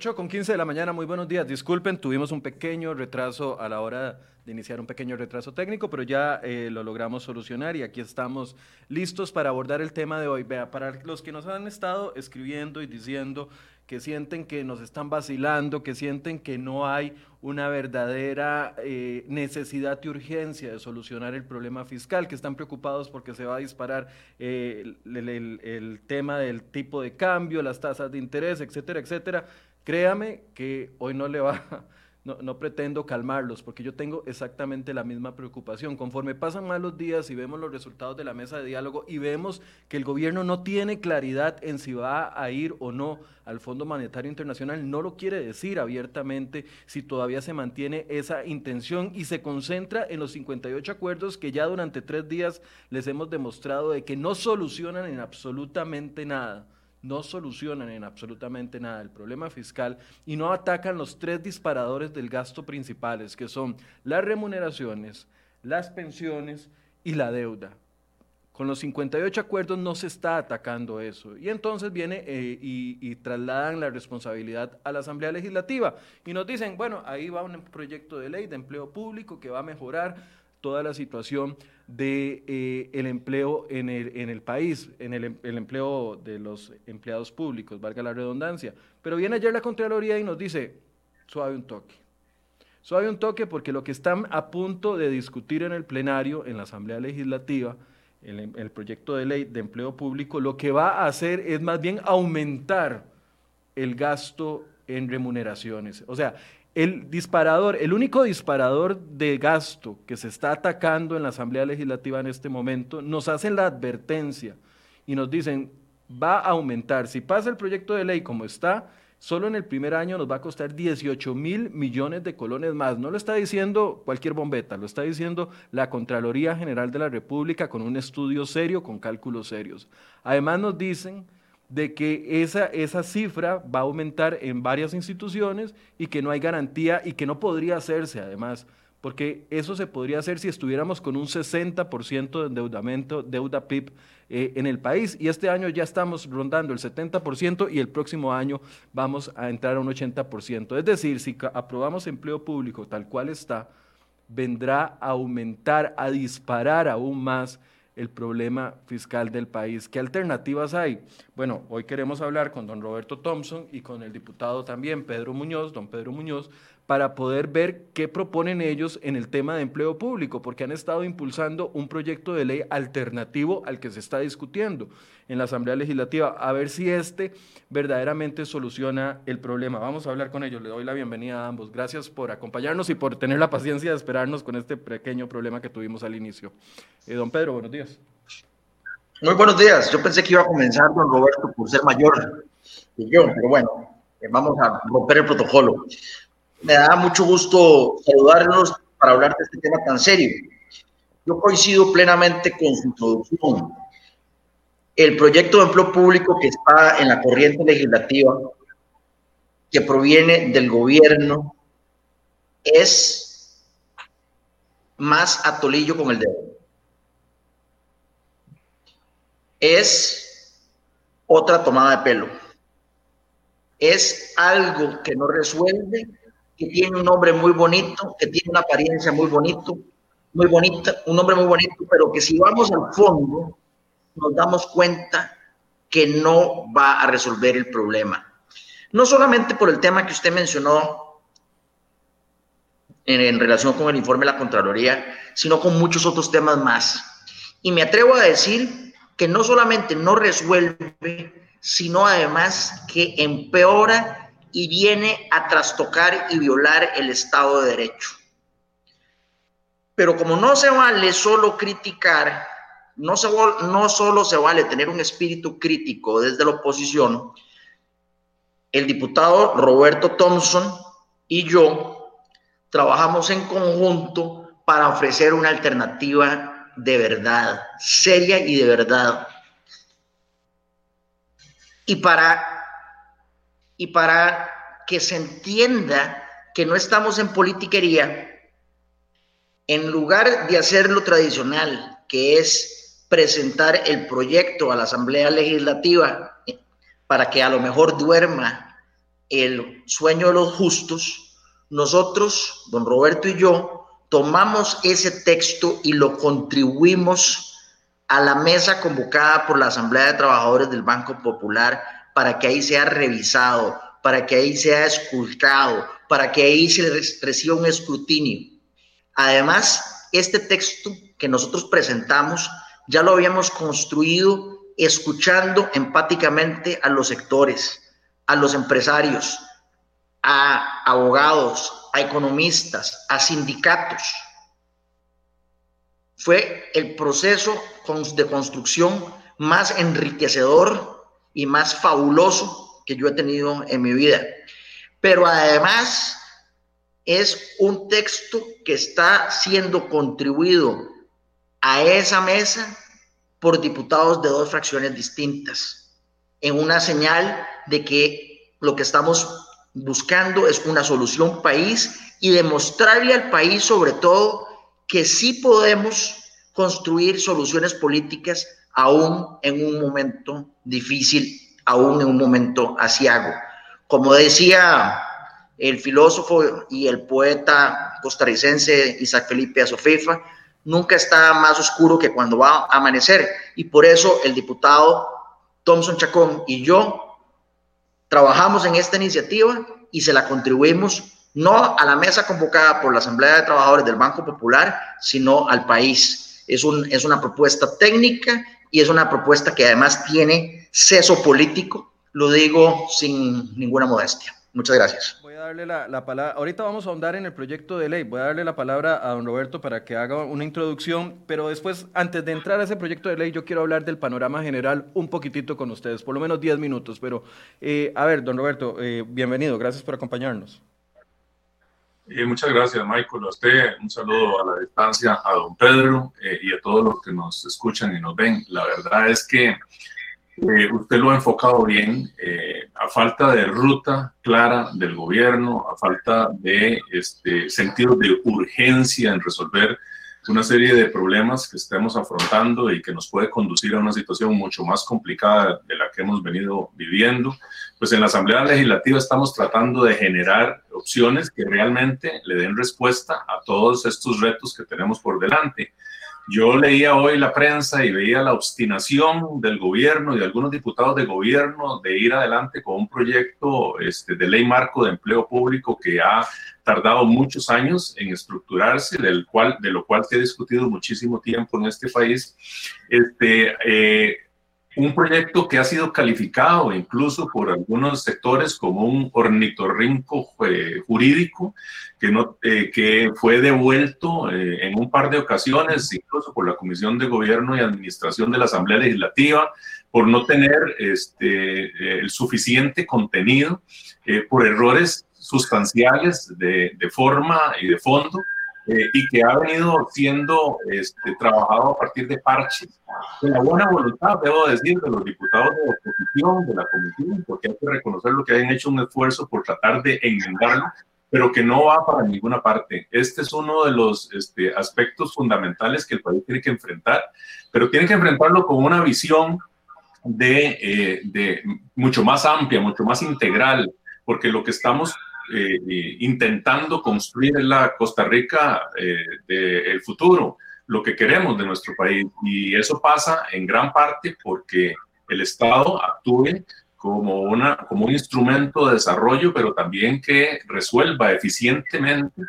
8 con 15 de la mañana, muy buenos días. Disculpen, tuvimos un pequeño retraso a la hora de iniciar un pequeño retraso técnico, pero ya eh, lo logramos solucionar y aquí estamos listos para abordar el tema de hoy. Vea, para los que nos han estado escribiendo y diciendo que sienten que nos están vacilando, que sienten que no hay una verdadera eh, necesidad y urgencia de solucionar el problema fiscal, que están preocupados porque se va a disparar eh, el tema del tipo de cambio, las tasas de interés, etcétera, etcétera. Créame que hoy no le va, no, pretendo calmarlos, porque yo tengo exactamente la misma preocupación. Conforme pasan más los días y vemos los resultados de la mesa de diálogo y vemos que el gobierno no tiene claridad en si va a ir o no al Fondo Monetario Internacional, no lo quiere decir abiertamente si todavía se mantiene esa intención y se concentra en los 58 acuerdos que ya durante tres días les hemos demostrado de que no solucionan en absolutamente nada no solucionan en absolutamente nada el problema fiscal y no atacan los tres disparadores del gasto principales, que son las remuneraciones, las pensiones y la deuda. Con los 58 acuerdos no se está atacando eso. Y entonces viene eh, y, y, trasladan la responsabilidad a la Asamblea Legislativa y nos dicen, bueno, ahí va un proyecto de ley de empleo público que va a mejorar toda la situación de eh, el empleo en el, en el país, en el, el, empleo de los empleados públicos, valga la redundancia. Pero viene ayer la Contraloría y nos dice, suave un toque. Suave un toque porque lo que están a punto de discutir en el plenario, en la Asamblea Legislativa, en el proyecto de ley de empleo público, lo que va a hacer es más bien aumentar el gasto en remuneraciones. O sea, el disparador, el único disparador de gasto que se está atacando en la Asamblea Legislativa en este momento, nos hacen la advertencia y nos dicen, va a aumentar. Si pasa el proyecto de ley como está, solo en el primer año nos va a costar 18 mil millones de colones más. No lo está diciendo cualquier bombeta, lo está diciendo la Contraloría General de la República con un estudio serio, con cálculos serios. Además nos dicen de que esa, esa cifra va a aumentar en varias instituciones y que no hay garantía y que no podría hacerse además, porque eso se podría hacer si estuviéramos con un 60% de endeudamiento, deuda PIB eh, en el país. Y este año ya estamos rondando el 70% y el próximo año vamos a entrar a un 80%. Es decir, si aprobamos empleo público tal cual está, vendrá a aumentar, a disparar aún más el problema fiscal del país. ¿Qué alternativas hay? Bueno, hoy queremos hablar con don Roberto Thompson y con el diputado también, Pedro Muñoz, don Pedro Muñoz, para poder ver qué proponen ellos en el tema de empleo público, porque han estado impulsando un proyecto de ley alternativo al que se está discutiendo en la Asamblea Legislativa, a ver si este verdaderamente soluciona el problema. Vamos a hablar con ellos, le doy la bienvenida a ambos. Gracias por acompañarnos y por tener la paciencia de esperarnos con este pequeño problema que tuvimos al inicio. Eh, don Pedro, buenos días. Muy buenos días. Yo pensé que iba a comenzar don Roberto por ser mayor que yo, pero bueno, eh, vamos a romper el protocolo me da mucho gusto saludarlos para hablar de este tema tan serio. Yo coincido plenamente con su introducción. El proyecto de empleo público que está en la corriente legislativa, que proviene del gobierno, es más atolillo con el dedo. Es otra tomada de pelo. Es algo que no resuelve que tiene un nombre muy bonito, que tiene una apariencia muy bonito, muy bonita, un nombre muy bonito, pero que si vamos al fondo nos damos cuenta que no va a resolver el problema. No solamente por el tema que usted mencionó en, en relación con el informe de la Contraloría, sino con muchos otros temas más. Y me atrevo a decir que no solamente no resuelve, sino además que empeora y viene a trastocar y violar el Estado de Derecho. Pero como no se vale solo criticar, no, se, no solo se vale tener un espíritu crítico desde la oposición, el diputado Roberto Thompson y yo trabajamos en conjunto para ofrecer una alternativa de verdad, seria y de verdad. Y para y para que se entienda que no estamos en politiquería, en lugar de hacer lo tradicional, que es presentar el proyecto a la Asamblea Legislativa para que a lo mejor duerma el sueño de los justos, nosotros, don Roberto y yo, tomamos ese texto y lo contribuimos a la mesa convocada por la Asamblea de Trabajadores del Banco Popular para que ahí sea revisado, para que ahí sea esculcado, para que ahí se reciba un escrutinio. Además, este texto que nosotros presentamos ya lo habíamos construido escuchando empáticamente a los sectores, a los empresarios, a abogados, a economistas, a sindicatos. Fue el proceso de construcción más enriquecedor y más fabuloso que yo he tenido en mi vida. Pero además es un texto que está siendo contribuido a esa mesa por diputados de dos fracciones distintas, en una señal de que lo que estamos buscando es una solución país y demostrarle al país sobre todo que sí podemos construir soluciones políticas aún en un momento difícil, aún en un momento asiago. Como decía el filósofo y el poeta costarricense Isaac Felipe Azofeifa, nunca está más oscuro que cuando va a amanecer. Y por eso el diputado Thompson Chacón y yo trabajamos en esta iniciativa y se la contribuimos no a la mesa convocada por la Asamblea de Trabajadores del Banco Popular, sino al país. Es, un, es una propuesta técnica y es una propuesta que además tiene seso político, lo digo sin ninguna modestia. Muchas gracias darle la, palabra, ahorita vamos a ahondar en el proyecto de ley, voy a darle la palabra a don Roberto para que haga una introducción, pero después, antes de entrar a ese proyecto de ley, yo quiero hablar del panorama general un poquitito con ustedes, por lo menos 10 minutos, pero eh, a ver, don Roberto, eh, bienvenido, gracias por acompañarnos. Eh, muchas gracias, Michael. A usted un saludo a la distancia, a don Pedro y a todos los que nos escuchan y nos ven. La verdad es que eh, usted lo ha enfocado bien, eh, a falta de ruta clara del gobierno, a falta de este, sentido de urgencia en resolver una serie de problemas que estamos afrontando y que nos puede conducir a una situación mucho más complicada de la que hemos venido viviendo, pues en la Asamblea Legislativa estamos tratando de generar opciones que realmente le den respuesta a todos estos retos que tenemos por delante. Yo leía hoy la prensa y veía la obstinación del gobierno y de algunos diputados de gobierno de ir adelante con un proyecto este, de ley marco de empleo público que ha tardado muchos años en estructurarse, del cual, de lo cual se ha discutido muchísimo tiempo en este país. Este, eh, un proyecto que ha sido calificado incluso por algunos sectores como un ornitorrinco eh, jurídico, que, no, eh, que fue devuelto eh, en un par de ocasiones, incluso por la Comisión de Gobierno y Administración de la Asamblea Legislativa, por no tener este, el suficiente contenido, por errores sustanciales de, de forma y de fondo eh, y que ha venido siendo este, trabajado a partir de parches, de la buena voluntad, debo decir, de los diputados de oposición, de la comisión, porque hay que reconocer lo que han hecho un esfuerzo por tratar de enmendarlo, pero que no va para ninguna parte. Este es uno de los este, aspectos fundamentales que el país tiene que enfrentar, pero tiene que enfrentarlo con una visión de, eh, de mucho más amplia, mucho más integral, porque lo que estamos eh, eh, intentando construir la Costa Rica eh, del futuro, lo que queremos de nuestro país. Y eso pasa en gran parte porque el Estado actúe como, una, como un instrumento de desarrollo, pero también que resuelva eficientemente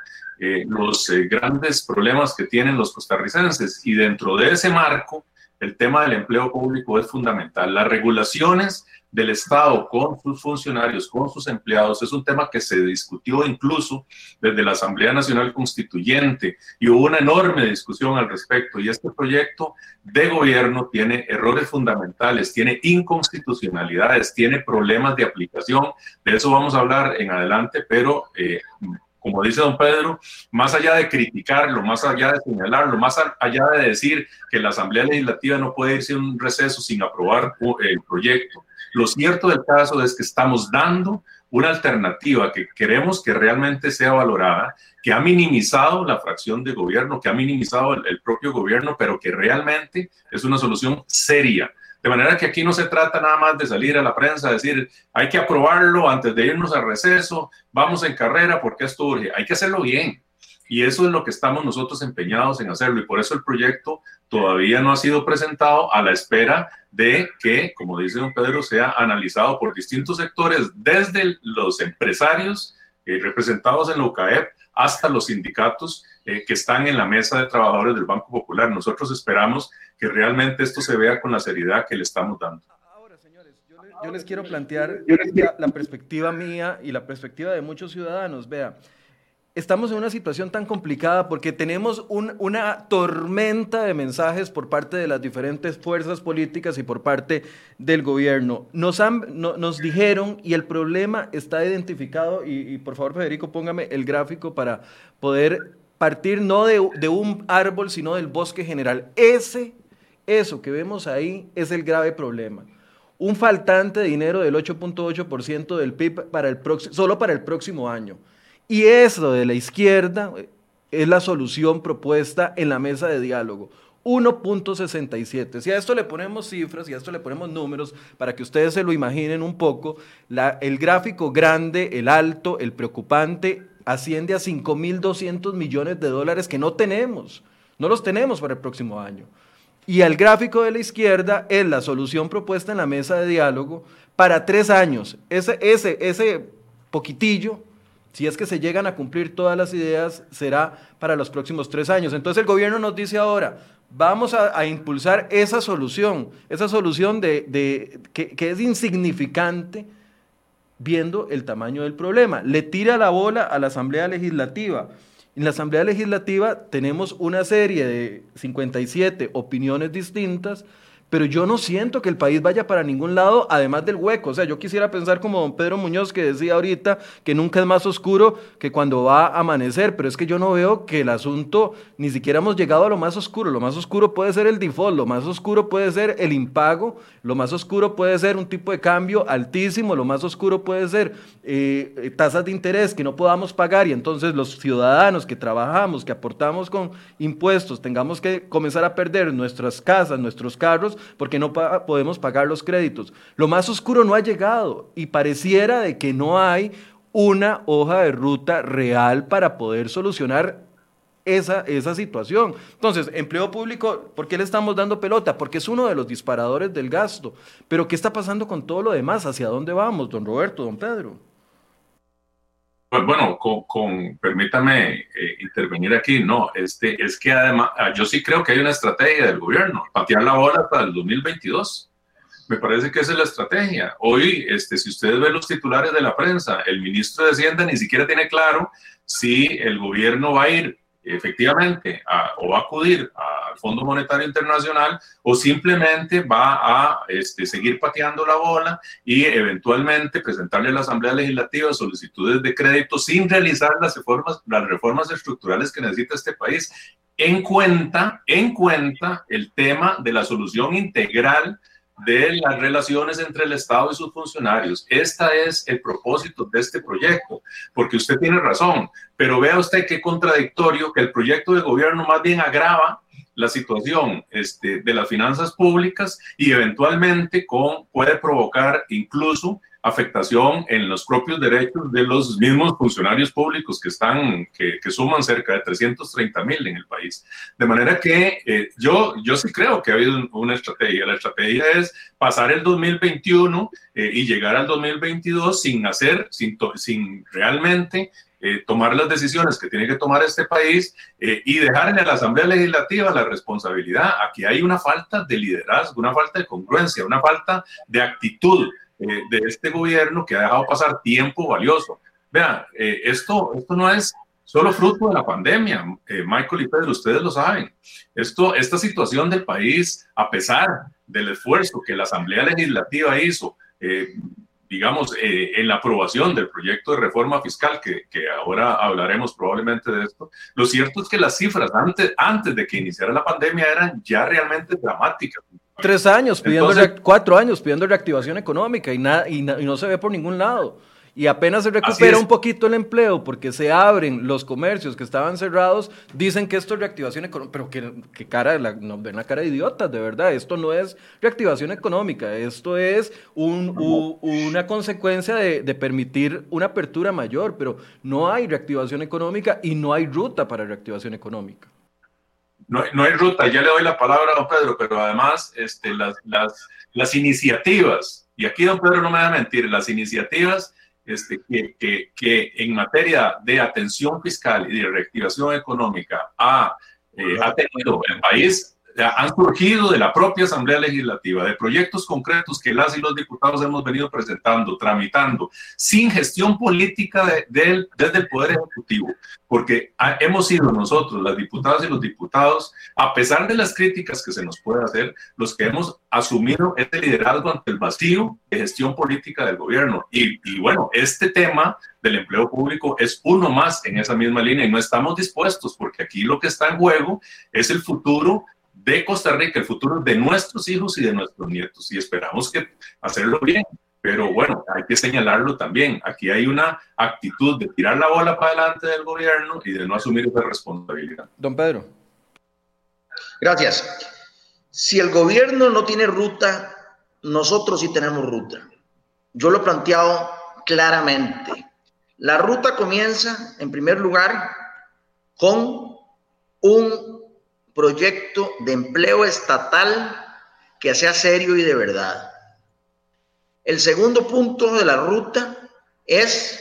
los grandes problemas que tienen los costarricenses. Y dentro de ese marco, el tema del empleo público es fundamental. Las regulaciones del Estado con sus funcionarios, con sus empleados, es un tema que se discutió incluso desde la Asamblea Nacional Constituyente y hubo una enorme discusión al respecto. Y este proyecto de gobierno tiene errores fundamentales, tiene inconstitucionalidades, tiene problemas de aplicación. De eso vamos a hablar en adelante, pero... Eh, como dice don Pedro, más allá de criticarlo, más allá de señalarlo, más allá de decir que la Asamblea Legislativa no puede irse a un receso sin aprobar el proyecto, lo cierto del caso es que estamos dando una alternativa que queremos que realmente sea valorada, que ha minimizado la fracción de gobierno, que ha minimizado el, propio gobierno, pero que realmente es una solución seria De manera que aquí no se trata nada más de salir a la prensa decir, hay que aprobarlo antes de irnos al receso, vamos en carrera porque esto urge. Hay que hacerlo bien. Y eso es lo que estamos nosotros empeñados en hacerlo. Y por eso el proyecto todavía no ha sido presentado a la espera de que, como dice don Pedro, sea analizado por distintos sectores, desde los empresarios eh, representados en la UCAEP hasta los sindicatos eh, que están en la mesa de trabajadores del Banco Popular. Nosotros esperamos que realmente esto se vea con la seriedad que le estamos dando. Ahora, señores, yo, les quiero plantear la, perspectiva mía y la perspectiva de muchos ciudadanos. Vea, estamos en una situación tan complicada porque tenemos una tormenta de mensajes por parte de las diferentes fuerzas políticas y por parte del gobierno. Nos, han, nos dijeron, y el problema está identificado, y, por favor Federico, póngame el gráfico para poder partir no de, de un árbol, sino del bosque general. Ese, eso que vemos ahí es el grave problema un faltante de dinero del 8.8% del PIB para el solo para el próximo año. Y eso de la izquierda es la solución propuesta en la mesa de diálogo. 1.67. Si a esto le ponemos cifras y a esto le ponemos números para que ustedes se lo imaginen un poco, el gráfico grande, el alto, el preocupante, asciende a 5.200 millones de dólares que no tenemos. No los tenemos para el próximo año. Y al gráfico de la izquierda es la solución propuesta en la mesa de diálogo para tres años. Ese, ese, ese poquitillo si es que se llegan a cumplir todas las ideas, será para los próximos tres años. Entonces el gobierno nos dice ahora, vamos a, impulsar esa solución, esa solución de, que, es insignificante viendo el tamaño del problema. Le tira la bola a la Asamblea Legislativa. En la Asamblea Legislativa tenemos una serie de 57 opiniones distintas pero yo no siento que el país vaya para ningún lado, además del hueco. O sea, yo quisiera pensar como don Pedro Muñoz, que decía ahorita que nunca es más oscuro que cuando va a amanecer, pero es que yo no veo que el asunto, ni siquiera hemos llegado a lo más oscuro. Lo más oscuro puede ser el default, lo más oscuro puede ser el impago, lo más oscuro puede ser un tipo de cambio altísimo, lo más oscuro puede ser eh, tasas de interés que no podamos pagar y entonces los ciudadanos que trabajamos, que aportamos con impuestos, tengamos que comenzar a perder nuestras casas, nuestros carros, porque no podemos pagar los créditos. Lo más oscuro no ha llegado y pareciera de que no hay una hoja de ruta real para poder solucionar esa, esa situación. Entonces, empleo público, ¿por qué le estamos dando pelota? Porque es uno de los disparadores del gasto. Pero, ¿qué está pasando con todo lo demás? ¿Hacia dónde vamos, don Roberto, don Pedro? Pues bueno, con, permítame eh, intervenir aquí. No, este, es que además, ah, yo sí creo que hay una estrategia del gobierno, patear la bola para el 2022. Me parece que esa es la estrategia. Hoy, este, si ustedes ven los titulares de la prensa, el ministro de Hacienda ni siquiera tiene claro si el gobierno va a ir efectivamente o va a acudir al Fondo Monetario Internacional o simplemente va a este, seguir pateando la bola y eventualmente presentarle a la Asamblea Legislativa solicitudes de crédito sin realizar las reformas, las reformas estructurales que necesita este país en cuenta, en cuenta el tema de la solución integral de las relaciones entre el Estado y sus funcionarios. Este es el propósito de este proyecto, porque usted tiene razón, pero vea usted qué contradictorio que el proyecto de gobierno más bien agrava la situación este, de las finanzas públicas y eventualmente con, puede provocar incluso afectación en los propios derechos de los mismos funcionarios públicos que están, que, suman cerca de 330 mil en el país. De manera que eh, yo, yo sí creo que ha habido una estrategia. La estrategia es pasar el 2021 eh, y llegar al 2022 sin hacer, sin, sin realmente eh, tomar las decisiones que tiene que tomar este país y dejarle a la Asamblea Legislativa la responsabilidad. Aquí hay una falta de liderazgo, una falta de congruencia, una falta de actitud eh, de este gobierno que ha dejado pasar tiempo valioso. Vean, eh, esto, esto no es solo fruto de la pandemia, eh, Michael y Pedro, ustedes lo saben. Esto, esta situación del país, a pesar del esfuerzo que la Asamblea Legislativa hizo, digamos, en la aprobación del proyecto de reforma fiscal, que, que, ahora hablaremos probablemente de esto, lo cierto es que las cifras antes, antes de que iniciara la pandemia eran ya realmente dramáticas. Tres años pidiendo, cuatro años pidiendo reactivación económica y, nada y, no se ve por ningún lado. Y apenas se recupera un poquito el empleo porque se abren los comercios que estaban cerrados, dicen que esto es reactivación económica, pero que, cara, la, nos ven la cara de idiotas, de verdad, esto no es reactivación económica, esto es una consecuencia de, de permitir una apertura mayor, pero no hay reactivación económica y no hay ruta para reactivación económica. No, no, hay ruta, ya le doy la palabra a don Pedro, pero además este, las, las, las iniciativas, y aquí don Pedro no me va a mentir, las iniciativas este, que, que, que, en materia de atención fiscal y de reactivación económica ha, eh, ha tenido el país han surgido de la propia Asamblea Legislativa, de proyectos concretos que las y los diputados hemos venido presentando, tramitando, sin gestión política de, desde el Poder Ejecutivo, porque hemos sido nosotros, las diputadas y los diputados, a pesar de las críticas que se nos puede hacer, los que hemos asumido este liderazgo ante el vacío de gestión política del gobierno. Y, y bueno, este tema del empleo público es uno más en esa misma línea y no estamos dispuestos porque aquí lo que está en juego es el futuro de Costa Rica, el futuro de nuestros hijos y de nuestros nietos. Y esperamos que hacerlo bien. Pero bueno, hay que señalarlo también. Aquí hay una actitud de tirar la bola para adelante del gobierno y de no asumir esa responsabilidad. Don Pedro. Gracias. Si el gobierno no tiene ruta, nosotros sí tenemos ruta. Yo lo he planteado claramente. La ruta comienza, en primer lugar, con un proyecto de empleo estatal que sea serio y de verdad. El segundo punto de la ruta es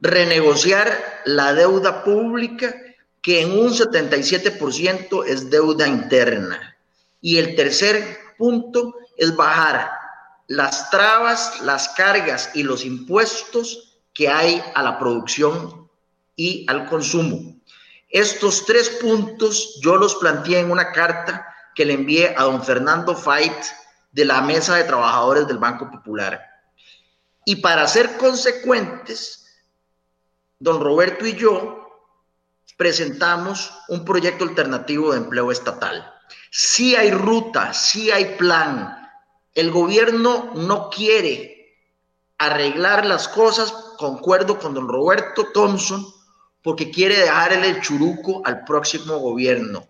renegociar la deuda pública, que en un 77% es deuda interna. Y el tercer punto es bajar las trabas, las cargas y los impuestos que hay a la producción y al consumo. Estos tres puntos yo los planteé en una carta que le envié a don Fernando Fait de la Mesa de Trabajadores del Banco Popular. Y para ser consecuentes, don Roberto y yo presentamos un proyecto alternativo de empleo estatal. Si hay ruta, si hay plan. El gobierno no quiere arreglar las cosas, concuerdo con don Roberto Thompson, porque quiere dejarle el churuco al próximo gobierno.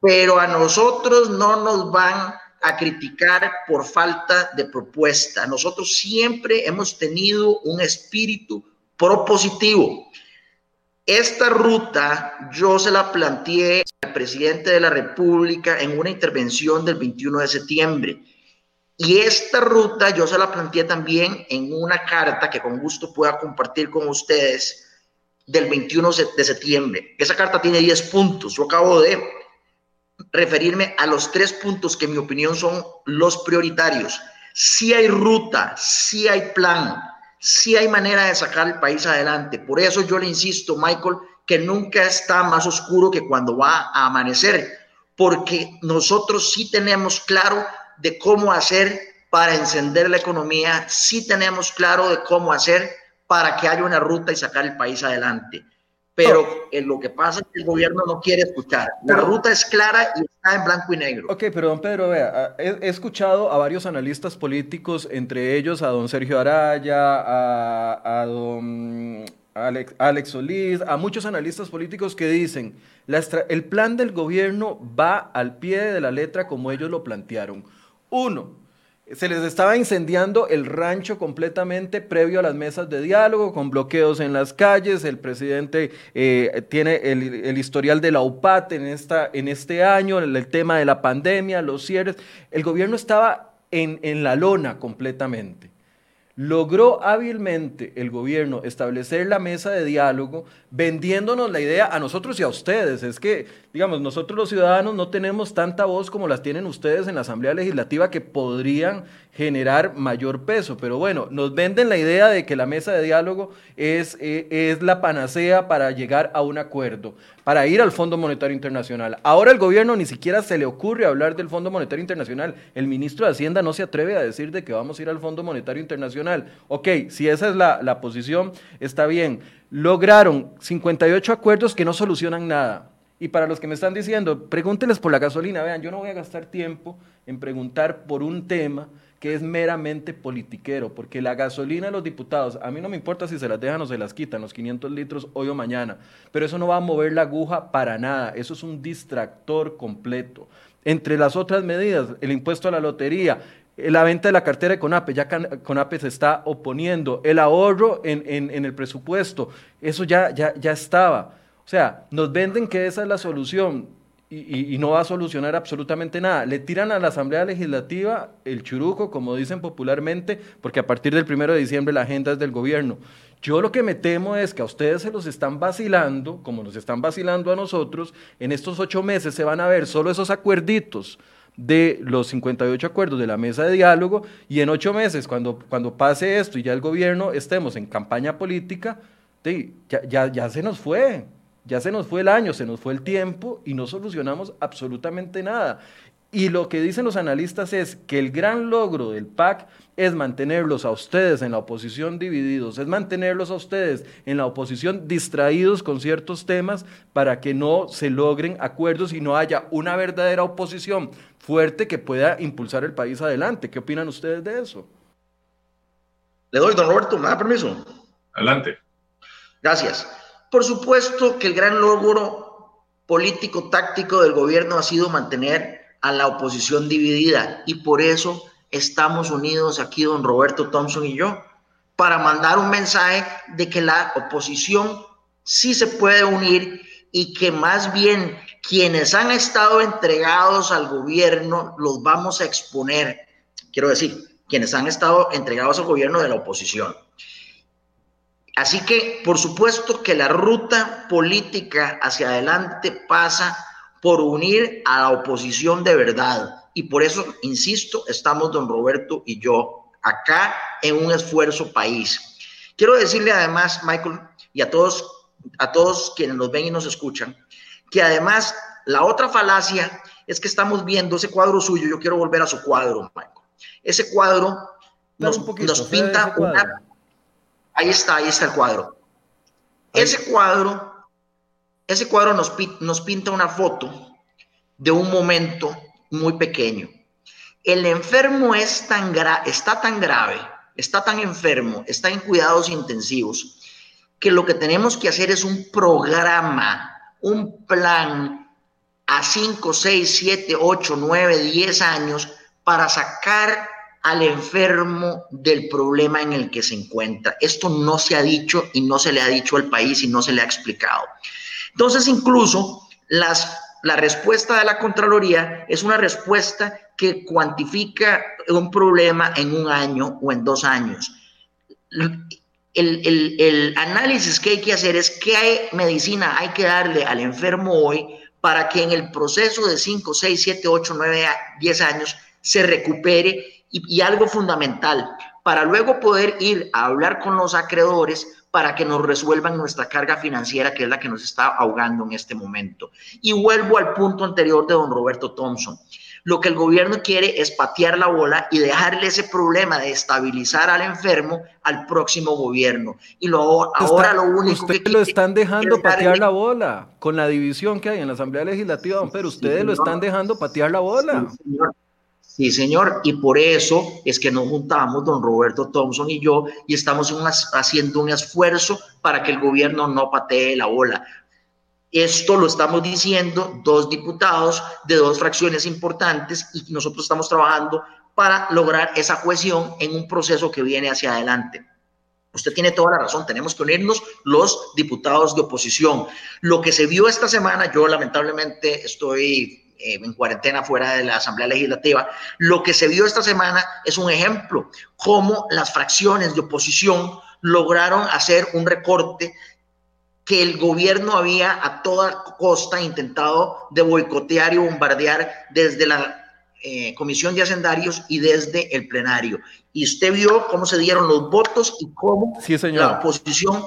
Pero a nosotros no nos van a criticar por falta de propuesta. Nosotros siempre hemos tenido un espíritu propositivo. Esta ruta yo se la planteé al presidente de la República en una intervención del 21 de septiembre. Y esta ruta yo se la planteé también en una carta que con gusto pueda compartir con ustedes del 21 de septiembre. Esa carta tiene 10 puntos. Yo acabo de referirme a los tres puntos que en mi opinión son los prioritarios. Si hay ruta, si hay plan, si hay manera de sacar el país adelante. Por eso yo le insisto, Michael, que nunca está más oscuro que cuando va a amanecer, porque nosotros sí tenemos claro de cómo hacer para encender la economía, sí tenemos claro de cómo hacer para que haya una ruta y sacar el país adelante. Pero lo que pasa es que el gobierno no quiere escuchar. La ruta es clara y está en blanco y negro. Ok, pero don Pedro, vea, he, escuchado a varios analistas políticos, entre ellos a don Sergio Araya, a, a don Alex, Alex, Solís, a muchos analistas políticos que dicen, la el plan del gobierno va al pie de la letra como ellos lo plantearon. Uno, se les estaba incendiando el rancho completamente previo a las mesas de diálogo, con bloqueos en las calles. El presidente eh, tiene el, historial de la UPAT en, esta, en este año, el, tema de la pandemia, los cierres. El gobierno estaba en, en la lona completamente. Logró hábilmente el gobierno establecer la mesa de diálogo vendiéndonos la idea a nosotros y a ustedes. Es que, digamos, nosotros los ciudadanos no tenemos tanta voz como las tienen ustedes en la Asamblea Legislativa que podrían generar mayor peso. Pero bueno, nos venden la idea de que la mesa de diálogo es, eh, es la panacea para llegar a un acuerdo, para ir al Fondo Monetario Internacional. Ahora el gobierno ni siquiera se le ocurre hablar del Fondo Monetario Internacional. El ministro de Hacienda no se atreve a decir de que vamos a ir al Fondo Monetario Internacional. Ok, si esa es la, la posición, está bien. Lograron 58 acuerdos que no solucionan nada. Y para los que me están diciendo, pregúnteles por la gasolina. Vean, yo no voy a gastar tiempo en preguntar por un tema que es meramente politiquero, porque la gasolina de los diputados, a mí no me importa si se las dejan o se las quitan, los 500 litros hoy o mañana, pero eso no va a mover la aguja para nada, eso es un distractor completo. Entre las otras medidas, el impuesto a la lotería, la venta de la cartera de CONAPE, ya CONAPE se está oponiendo, el ahorro en, en, el presupuesto, eso ya, ya, ya estaba. O sea, nos venden que esa es la solución y, no va a solucionar absolutamente nada. Le tiran a la Asamblea Legislativa el churuco, como dicen popularmente, porque a partir del primero de diciembre la agenda es del gobierno. Yo lo que me temo es que a ustedes se los están vacilando, como nos están vacilando a nosotros, en estos ocho meses se van a ver solo esos acuerditos de los 58 acuerdos de la mesa de diálogo y en ocho meses, cuando, cuando pase esto y ya el gobierno estemos en campaña política, ya, ya, ya se nos fue. Ya se nos fue el año, se nos fue el tiempo y no solucionamos absolutamente nada. Y lo que dicen los analistas es que el gran logro del PAC es mantenerlos a ustedes en la oposición divididos, es mantenerlos a ustedes en la oposición distraídos con ciertos temas para que no se logren acuerdos y no haya una verdadera oposición fuerte que pueda impulsar el país adelante. ¿Qué opinan ustedes de eso? Le doy, don Roberto, ¿me da permiso? Adelante. Gracias. Por supuesto que el gran logro político táctico del gobierno ha sido mantener a la oposición dividida y por eso estamos unidos aquí don Roberto Thompson y yo para mandar un mensaje de que la oposición sí se puede unir y que más bien quienes han estado entregados al gobierno los vamos a exponer, quiero decir, quienes han estado entregados al gobierno de la oposición. Así que, por supuesto que la ruta política hacia adelante pasa por unir a la oposición de verdad. Y por eso, insisto, estamos don Roberto y yo acá en un esfuerzo país. Quiero decirle además, Michael, y a todos, a todos quienes nos ven y nos escuchan, que además la otra falacia es que estamos viendo ese cuadro suyo. Yo quiero volver a su cuadro, Michael. Ese cuadro nos, nos pinta una Ahí está, ahí está el cuadro. Ese cuadro, ese cuadro nos, nos pinta una foto de un momento muy pequeño. El enfermo es tan está tan grave, está tan enfermo, está en cuidados intensivos, que lo que tenemos que hacer es un programa, un plan a 5, 6, 7, 8, 9, 10 años para sacar al enfermo del problema en el que se encuentra. Esto no se ha dicho y no se le ha dicho al país y no se le ha explicado. Entonces, incluso las, la respuesta de la Contraloría es una respuesta que cuantifica un problema en un año o en dos años. El, el, el, análisis que hay que hacer es qué medicina hay que darle al enfermo hoy para que en el proceso de 5, 6, 7, 8, 9, 10 años se recupere y, algo fundamental, para luego poder ir a hablar con los acreedores para que nos resuelvan nuestra carga financiera, que es la que nos está ahogando en este momento. Y vuelvo al punto anterior de don Roberto Thompson. Lo que el gobierno quiere es patear la bola y dejarle ese problema de estabilizar al enfermo al próximo gobierno. Y lo, ahora lo único que lo están dejando patear la bola con la división que hay en la Asamblea Legislativa, don Pero ustedes lo están dejando patear la bola. Sí, señor, y por eso es que nos juntamos don Roberto Thompson y yo y estamos haciendo un esfuerzo para que el gobierno no patee la bola. Esto lo estamos diciendo dos diputados de dos fracciones importantes y nosotros estamos trabajando para lograr esa cohesión en un proceso que viene hacia adelante. Usted tiene toda la razón, tenemos que unirnos los diputados de oposición. Lo que se vio esta semana, yo lamentablemente estoy eh, en cuarentena fuera de la Asamblea Legislativa. Lo que se vio esta semana es un ejemplo, cómo las fracciones de oposición lograron hacer un recorte que el gobierno había a toda costa intentado de boicotear y bombardear desde la eh, Comisión de Hacendarios y desde el plenario. Y usted vio cómo se dieron los votos y cómo sí, la oposición,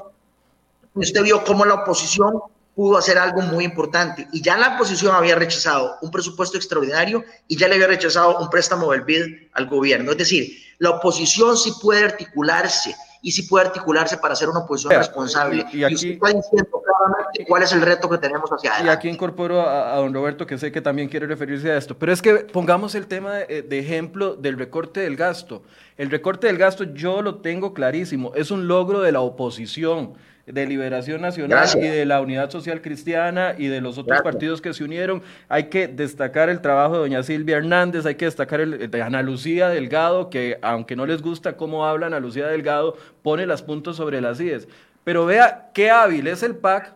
usted vio cómo la oposición pudo hacer algo muy importante. Y ya la oposición había rechazado un presupuesto extraordinario y ya le había rechazado un préstamo del BID al gobierno. Es decir, la oposición sí puede articularse y sí puede articularse para hacer una oposición responsable. Y, aquí, usted está diciendo claramente cuál es el reto que tenemos hacia adelante. Y aquí incorporo a, don Roberto, que sé que también quiere referirse a esto, pero es que pongamos el tema de, de ejemplo del recorte del gasto. El recorte del gasto yo lo tengo clarísimo, es un logro de la oposición de Liberación Nacional y de la Unidad Social Cristiana y de los otros partidos que se unieron. Hay que destacar el trabajo de doña Silvia Hernández, hay que destacar el de Ana Lucía Delgado, que aunque no les gusta cómo habla Ana Lucía Delgado, pone las puntos sobre las IES. Pero vea qué hábil es el PAC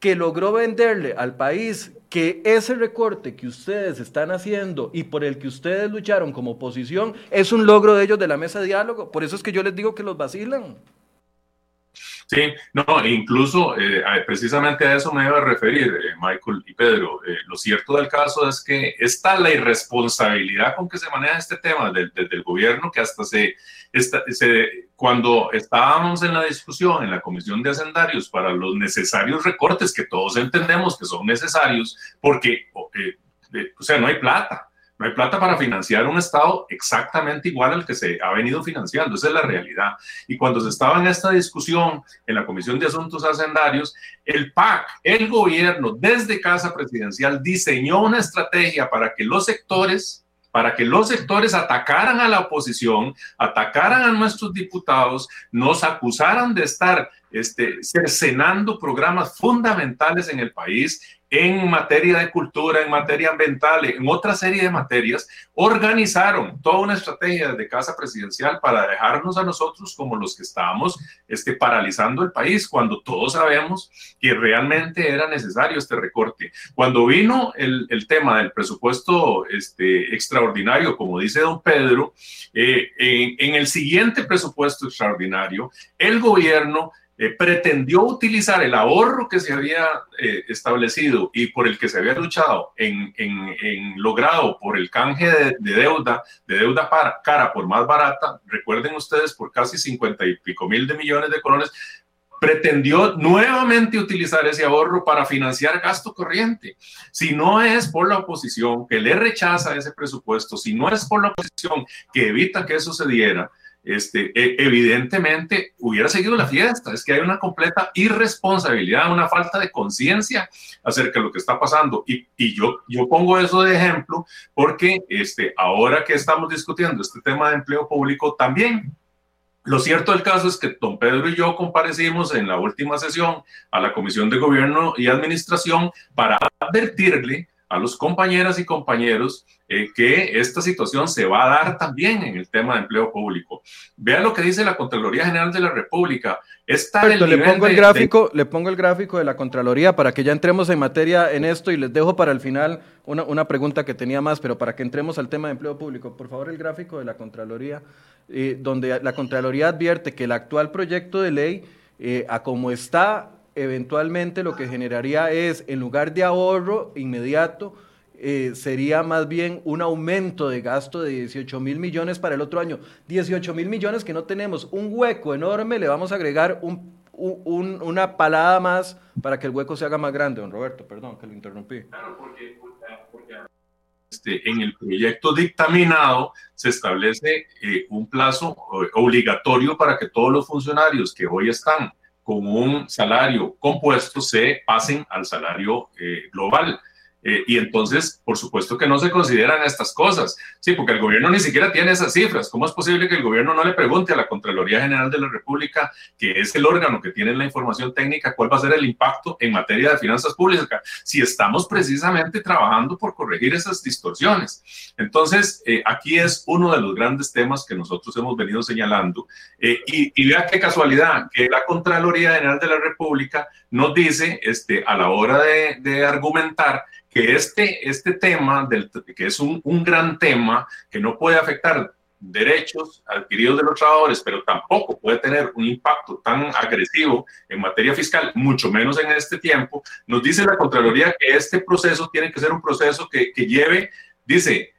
que logró venderle al país que ese recorte que ustedes están haciendo y por el que ustedes lucharon como oposición es un logro de ellos de la mesa de diálogo. Por eso es que yo les digo que los vacilan. Sí, no, incluso eh, precisamente a eso me iba a referir, eh, Michael y Pedro. Eh, lo cierto del caso es que está la irresponsabilidad con que se maneja este tema desde el gobierno, que hasta se, se, cuando estábamos en la discusión en la Comisión de Hacendarios para los necesarios recortes que todos entendemos que son necesarios, porque, o sea, no hay plata. No hay plata para financiar un Estado exactamente igual al que se ha venido financiando. Esa es la realidad. Y cuando se estaba en esta discusión en la Comisión de Asuntos Hacendarios, el PAC, el gobierno, desde Casa Presidencial, diseñó una estrategia para que los sectores para que los sectores atacaran a la oposición, atacaran a nuestros diputados, nos acusaran de estar este, cercenando programas fundamentales en el país en materia de cultura, en materia ambiental, en otra serie de materias, organizaron toda una estrategia desde Casa Presidencial para dejarnos a nosotros como los que estábamos este, paralizando el país, cuando todos sabemos que realmente era necesario este recorte. Cuando vino el, tema del presupuesto este, extraordinario, como dice don Pedro, eh, en el siguiente presupuesto extraordinario, el gobierno eh, pretendió utilizar el ahorro que se había eh, establecido y por el que se había luchado en, logrado por el canje de, deuda, de deuda para, cara por más barata, recuerden ustedes, por casi 50 y pico mil de millones de colones, pretendió nuevamente utilizar ese ahorro para financiar gasto corriente. Si no es por la oposición que le rechaza ese presupuesto, si no es por la oposición que evita que eso se diera, este, e, evidentemente hubiera seguido la fiesta. Es que hay una completa irresponsabilidad, una falta de conciencia acerca de lo que está pasando. Y, y, yo, yo pongo eso de ejemplo porque este, ahora que estamos discutiendo este tema de empleo público, también lo cierto del caso es que don Pedro y yo comparecimos en la última sesión a la Comisión de Gobierno y Administración para advertirle a los compañeras y compañeros eh, que esta situación se va a dar también en el tema de empleo público. Vea lo que dice la Contraloría General de la República. Está el le pongo el gráfico, le pongo el gráfico de la Contraloría para que ya entremos en materia en esto y les dejo para el final una, una pregunta que tenía más, pero para que entremos al tema de empleo público, por favor el gráfico de la Contraloría, eh, donde la Contraloría advierte que el actual proyecto de ley, eh, a como está eventualmente lo que generaría es, en lugar de ahorro inmediato, eh, sería más bien un aumento de gasto de 18 mil millones para el otro año. 18 mil millones que no tenemos, un hueco enorme, le vamos a agregar un, una palada más para que el hueco se haga más grande, don Roberto, perdón que lo interrumpí. Claro, porque, este, en el proyecto dictaminado se establece eh, un plazo eh, obligatorio para que todos los funcionarios que hoy están con un salario compuesto se pasen al salario eh, global. Eh, y entonces, por supuesto que no se consideran estas cosas, sí, porque el gobierno ni siquiera tiene esas cifras. ¿Cómo es posible que el gobierno no le pregunte a la Contraloría General de la República, que es el órgano que tiene la información técnica, cuál va a ser el impacto en materia de finanzas públicas, si estamos precisamente trabajando por corregir esas distorsiones? Entonces, eh, aquí es uno de los grandes temas que nosotros hemos venido señalando. Eh, y, vea qué casualidad, que la Contraloría General de la República nos dice, este, a la hora de, argumentar, que este, este tema, del, que es un, un gran tema, que no puede afectar derechos adquiridos de los trabajadores, pero tampoco puede tener un impacto tan agresivo en materia fiscal, mucho menos en este tiempo, nos dice la Contraloría que este proceso tiene que ser un proceso que, que lleve, dice,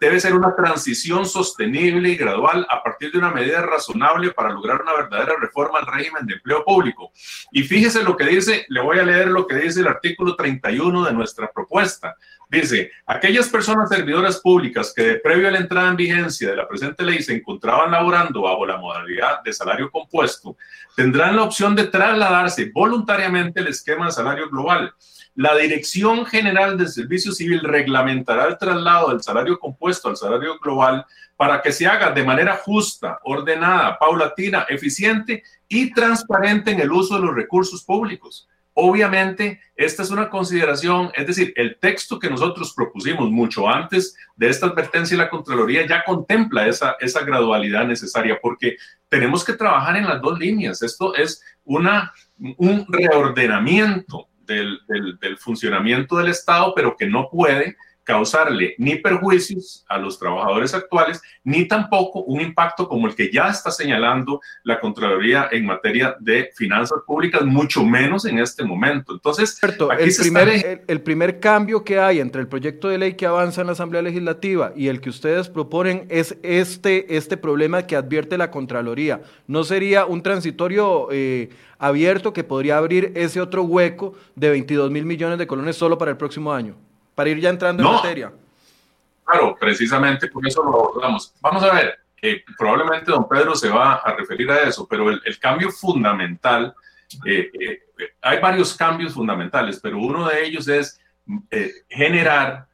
debe ser una transición sostenible y gradual a partir de una medida razonable para lograr una verdadera reforma al régimen de empleo público. Y fíjese lo que dice, le voy a leer lo que dice el artículo 31 de nuestra propuesta. Dice, aquellas personas servidoras públicas que previo a la entrada en vigencia de la presente ley se encontraban laborando bajo la modalidad de salario compuesto, tendrán la opción de trasladarse voluntariamente al esquema de salario global la Dirección General del Servicio Civil reglamentará el traslado del salario compuesto al salario global para que se haga de manera justa, ordenada, paulatina, eficiente y transparente en el uso de los recursos públicos. Obviamente, esta es una consideración, es decir, el texto que nosotros propusimos mucho antes de esta advertencia y la Contraloría ya contempla esa, esa gradualidad necesaria porque tenemos que trabajar en las dos líneas. Esto es una, un reordenamiento del, del, funcionamiento del Estado, pero que no puede causarle ni perjuicios a los trabajadores actuales, ni tampoco un impacto como el que ya está señalando la Contraloría en materia de finanzas públicas, mucho menos en este momento. Entonces, aquí el, primer, el, el, primer cambio que hay entre el proyecto de ley que avanza en la Asamblea Legislativa y el que ustedes proponen es este, este problema que advierte la Contraloría. ¿No sería un transitorio eh, abierto que podría abrir ese otro hueco de 22 mil millones de colones solo para el próximo año? Para ir ya entrando en materia. Claro, precisamente por eso lo abordamos. Vamos a ver, eh, probablemente don Pedro se va a referir a eso, pero el, cambio fundamental, eh, eh, hay varios cambios fundamentales, pero uno de ellos es generar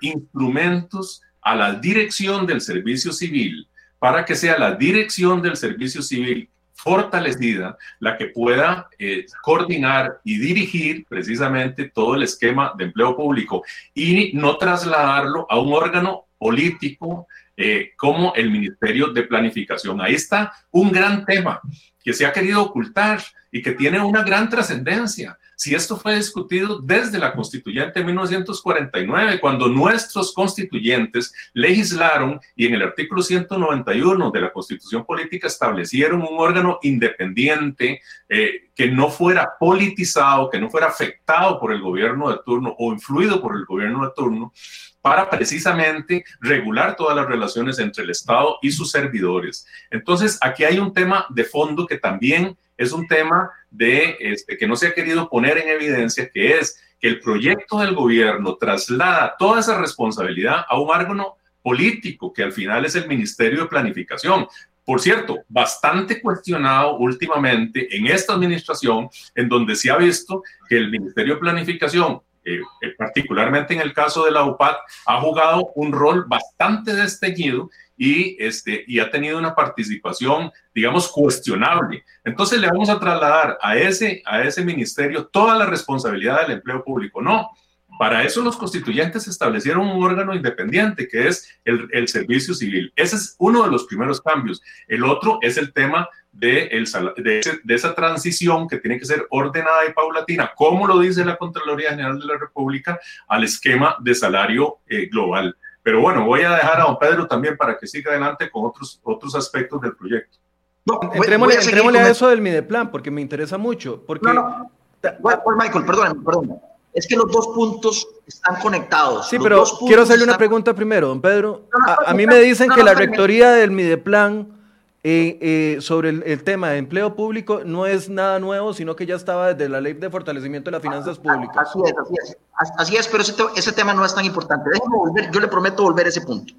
instrumentos a la dirección del servicio civil para que sea la dirección del servicio civil fortalecida, la que pueda eh, coordinar y dirigir precisamente todo el esquema de empleo público y no trasladarlo a un órgano político eh, como el Ministerio de Planificación. Ahí está un gran tema que se ha querido ocultar y que tiene una gran trascendencia si esto fue discutido desde la constituyente 1949, cuando nuestros constituyentes legislaron y en el artículo 191 de la constitución política establecieron un órgano independiente eh, que no fuera politizado, que no fuera afectado por el gobierno de turno o influido por el gobierno de turno, para precisamente regular todas las relaciones entre el Estado y sus servidores. Entonces, aquí hay un tema de fondo que también es un tema de este, que no se ha querido poner en evidencia, que es que el proyecto del gobierno traslada toda esa responsabilidad a un órgano político, que al final es el Ministerio de Planificación. Por cierto, bastante cuestionado últimamente en esta administración, en donde se ha visto que el Ministerio de Planificación eh, eh, particularmente en el caso de la UPAD, ha jugado un rol bastante desteñido y, este, y ha tenido una participación, digamos, cuestionable. Entonces le vamos a trasladar a ese, a ese ministerio toda la responsabilidad del empleo público. No, para eso los constituyentes establecieron un órgano independiente que es el, el, servicio civil. Ese es uno de los primeros cambios. El otro es el tema de, el, de, esa transición que tiene que ser ordenada y paulatina, como lo dice la Contraloría General de la República, al esquema de salario eh, global. Pero bueno, voy a dejar a don Pedro también para que siga adelante con otros, otros aspectos del proyecto. No, entrémosle, a, a, eso del Mideplan, porque me interesa mucho. Porque... No, no. Michael, perdón, perdón. Es que los dos puntos están conectados. Sí, pero quiero hacerle una pregunta primero, don Pedro. a, mí me dicen que la rectoría del Mideplan eh, eh, sobre el, tema de empleo público no es nada nuevo, sino que ya estaba desde la ley de fortalecimiento de las finanzas públicas. Así es, así es, así es pero ese, ese tema no es tan importante. Déjeme volver, yo le prometo volver a ese punto.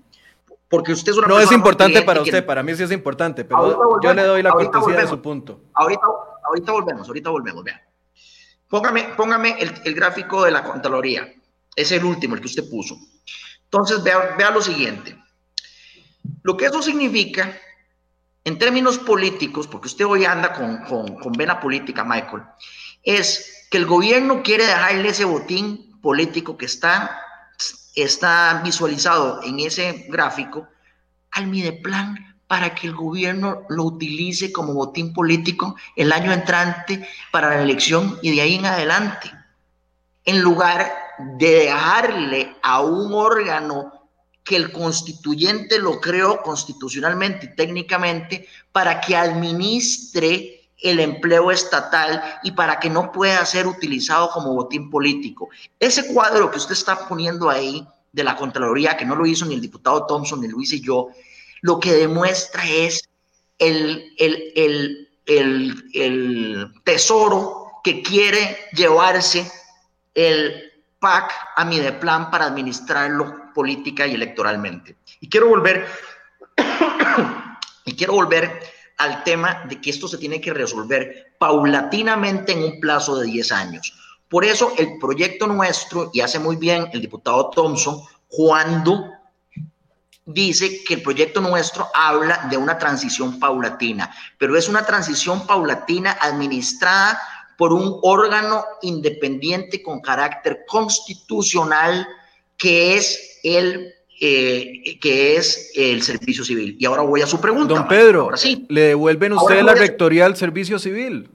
Porque usted es una No es importante para usted, para mí sí es importante, pero yo le doy la cortesía de su punto. Ahorita, ahorita volvemos, ahorita volvemos, vean. Póngame, póngame el, el, gráfico de la Contraloría. Es el último, el que usted puso. Entonces, vea, vea lo siguiente. Lo que eso significa en términos políticos, porque usted hoy anda con, con, vena política, Michael, es que el gobierno quiere dejarle ese botín político que está, está visualizado en ese gráfico al Mideplan para que el gobierno lo utilice como botín político el año entrante para la elección y de ahí en adelante, en lugar de dejarle a un órgano que el constituyente lo creó constitucionalmente y técnicamente para que administre el empleo estatal y para que no pueda ser utilizado como botín político. Ese cuadro que usted está poniendo ahí de la Contraloría, que no lo hizo ni el diputado Thompson, ni lo hice yo, lo que demuestra es el, el, el, el tesoro que quiere llevarse el PAC a Mideplan para administrarlo política y electoralmente. Y quiero volver, y quiero volver al tema de que esto se tiene que resolver paulatinamente en un plazo de 10 años. Por eso el proyecto nuestro, y hace muy bien el diputado Thompson, cuando dice que el proyecto nuestro habla de una transición paulatina, pero es una transición paulatina administrada por un órgano independiente con carácter constitucional que es el eh, que es el servicio civil. Y ahora voy a su pregunta. Don Pedro, ¿le devuelven usted la rectoría al servicio civil?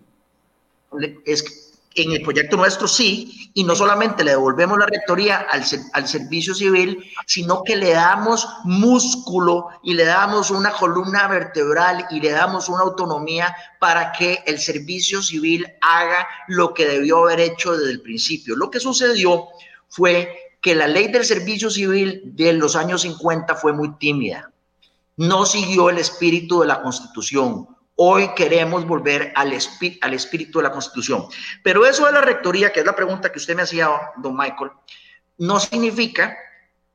Es en el proyecto nuestro sí, y no solamente le devolvemos la rectoría al, al, servicio civil, sino que le damos músculo y le damos una columna vertebral y le damos una autonomía para que el servicio civil haga lo que debió haber hecho desde el principio. Lo que sucedió fue que la ley del servicio civil de los años 50 fue muy tímida. No siguió el espíritu de la Constitución Hoy queremos volver al, al espíritu de la Constitución. Pero eso de la rectoría, que es la pregunta que usted me hacía, don Michael, no significa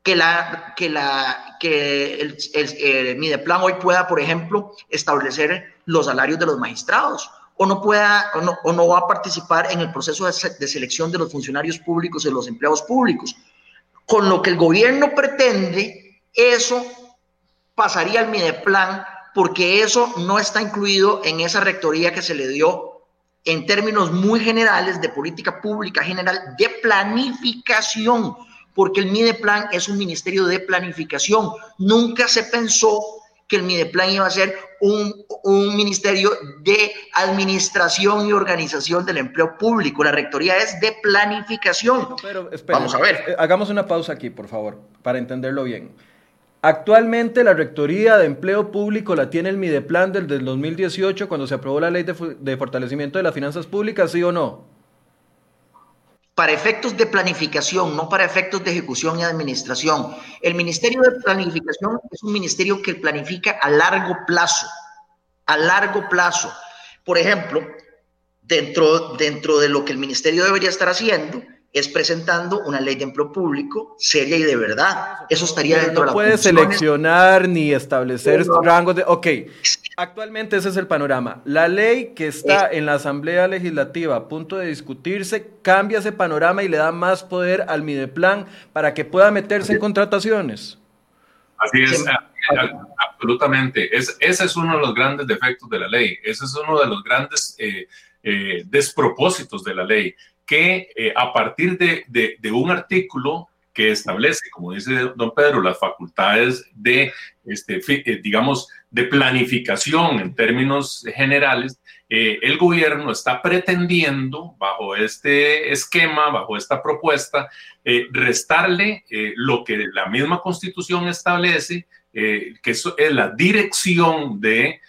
que, la, que, la, que el, el, Mideplan hoy pueda, por ejemplo, establecer los salarios de los magistrados o no pueda o no, o no va a participar en el proceso de, selección de los funcionarios públicos y los empleados públicos. Con lo que el gobierno pretende, eso pasaría al Mideplan porque eso no está incluido en esa rectoría que se le dio en términos muy generales de política pública general de planificación, porque el Mideplan es un ministerio de planificación. Nunca se pensó que el Mideplan iba a ser un, un, ministerio de administración y organización del empleo público. La rectoría es de planificación. pero, Vamos a ver. Eh, hagamos una pausa aquí, por favor, para entenderlo bien. Actualmente la Rectoría de Empleo Público la tiene el Mideplan del, del 2018 cuando se aprobó la Ley de, Fortalecimiento de las Finanzas Públicas, ¿sí o no? Para efectos de planificación, no para efectos de ejecución y administración. El Ministerio de Planificación es un ministerio que planifica a largo plazo, a largo plazo. Por ejemplo, dentro, dentro de lo que el ministerio debería estar haciendo, es presentando una ley de empleo público seria y de verdad. Eso estaría dentro de la puede seleccionar ni establecer rangos de... Ok, actualmente ese es el panorama. La ley que está en la Asamblea Legislativa a punto de discutirse cambia ese panorama y le da más poder al Mideplan para que pueda meterse en contrataciones. Así es, absolutamente. Es, ese es uno de los grandes defectos de la ley. Ese es uno de los grandes eh, eh, despropósitos de la ley que eh, a partir de, un artículo que establece, como dice don Pedro, las facultades de, este, eh, digamos, de planificación en términos generales, eh, el gobierno está pretendiendo, bajo este esquema, bajo esta propuesta, restarle lo que la misma constitución establece, que es la dirección de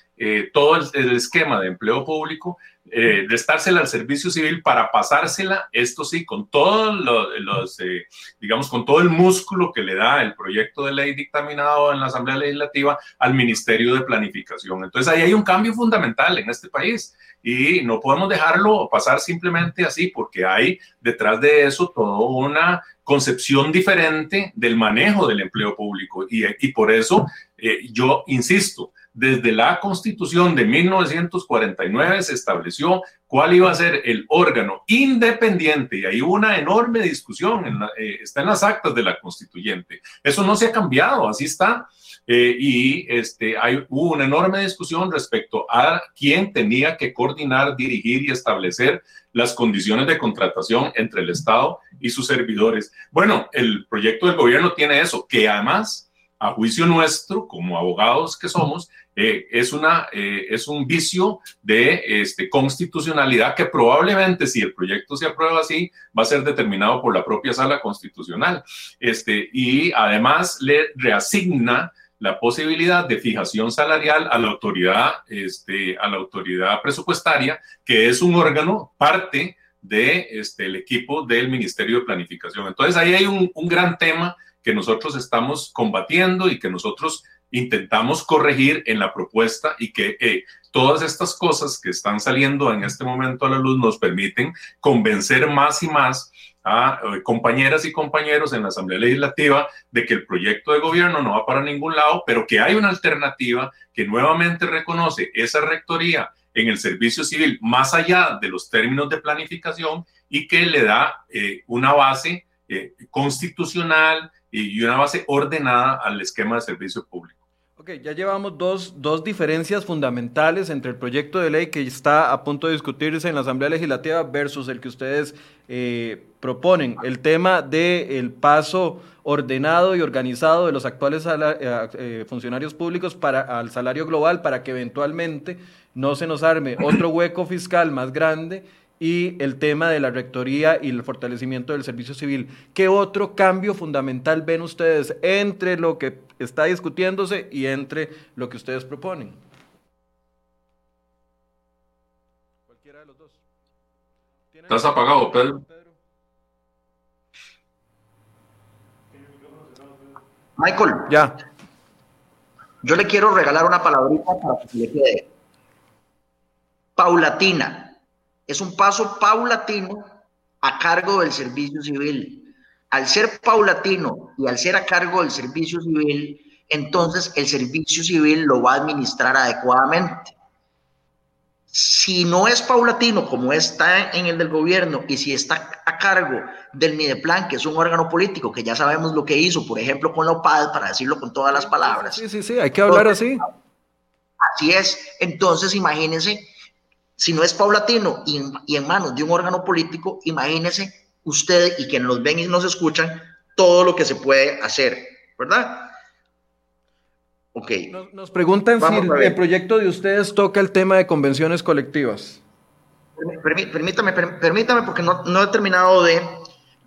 todo el esquema de empleo público, eh, restársela al servicio civil para pasársela, esto sí, con todos los, eh, digamos, con todo el músculo que le da el proyecto de ley dictaminado en la Asamblea Legislativa al Ministerio de Planificación. Entonces ahí hay un cambio fundamental en este país y no podemos dejarlo pasar simplemente así porque hay detrás de eso toda una concepción diferente del manejo del empleo público y, y por eso eh, yo insisto, desde la constitución de 1949 se estableció cuál iba a ser el órgano independiente y hay una enorme discusión, en eh, está en las actas de la constituyente. Eso no se ha cambiado, así está. Eh, y este, hay, hubo una enorme discusión respecto a quién tenía que coordinar, dirigir y establecer las condiciones de contratación entre el Estado y sus servidores. Bueno, el proyecto del gobierno tiene eso, que además, a juicio nuestro, como abogados que somos, eh, es, una, eh, es un vicio de este, constitucionalidad que probablemente si el proyecto se aprueba así va a ser determinado por la propia sala constitucional. Este, y además le reasigna la posibilidad de fijación salarial a la autoridad, este, a la autoridad presupuestaria, que es un órgano parte de este, equipo del Ministerio de Planificación. Entonces ahí hay un gran tema que nosotros estamos combatiendo y que nosotros intentamos corregir en la propuesta y que eh, todas estas cosas que están saliendo en este momento a la luz nos permiten convencer más y más a eh, compañeras y compañeros en la Asamblea Legislativa de que el proyecto de gobierno no va para ningún lado, pero que hay una alternativa que nuevamente reconoce esa rectoría en el servicio civil más allá de los términos de planificación y que le da eh, una base constitucional y una base ordenada al esquema de servicio público. Ok, ya llevamos dos, dos, diferencias fundamentales entre el proyecto de ley que está a punto de discutirse en la Asamblea Legislativa versus el que ustedes eh, proponen. El tema del paso ordenado y organizado de los actuales eh, eh, funcionarios públicos para, al salario global para que eventualmente no se nos arme otro hueco fiscal más grande y el tema de la rectoría y el fortalecimiento del servicio civil. ¿Qué otro cambio fundamental ven ustedes entre lo que está discutiéndose y entre lo que ustedes proponen? Cualquiera de los dos. ¿Estás apagado, Pedro? Michael. Ya. Yo le quiero regalar una palabrita para que se le quede. Paulatina es un paso paulatino a cargo del servicio civil. Al ser paulatino y al ser a cargo del servicio civil, entonces el servicio civil lo va a administrar adecuadamente. Si no es paulatino como está en el del gobierno y si está a cargo del Mideplan, que es un órgano político que ya sabemos lo que hizo, por ejemplo, con la OPAD, para decirlo con todas las palabras. Sí, sí, sí, hay que hablar así. Así es. Entonces, imagínense si no es paulatino y, en manos de un órgano político, imagínese usted y quienes nos ven y nos escuchan todo lo que se puede hacer, ¿verdad? Ok. Nos, preguntan si el, proyecto de ustedes toca el tema de convenciones colectivas. Permítame, permítame, porque no, no he terminado de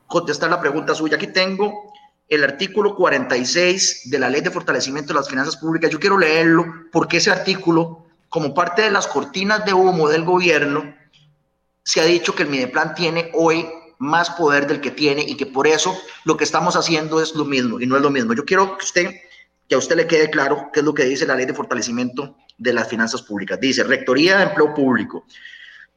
contestar la pregunta suya. Aquí tengo el artículo 46 de la Ley de Fortalecimiento de las Finanzas Públicas. Yo quiero leerlo porque ese artículo como parte de las cortinas de humo del gobierno, se ha dicho que el Mideplan tiene hoy más poder del que tiene y que por eso lo que estamos haciendo es lo mismo y no es lo mismo. Yo quiero que usted, que a usted le quede claro qué es lo que dice la ley de fortalecimiento de las finanzas públicas. Dice, Rectoría de Empleo Público.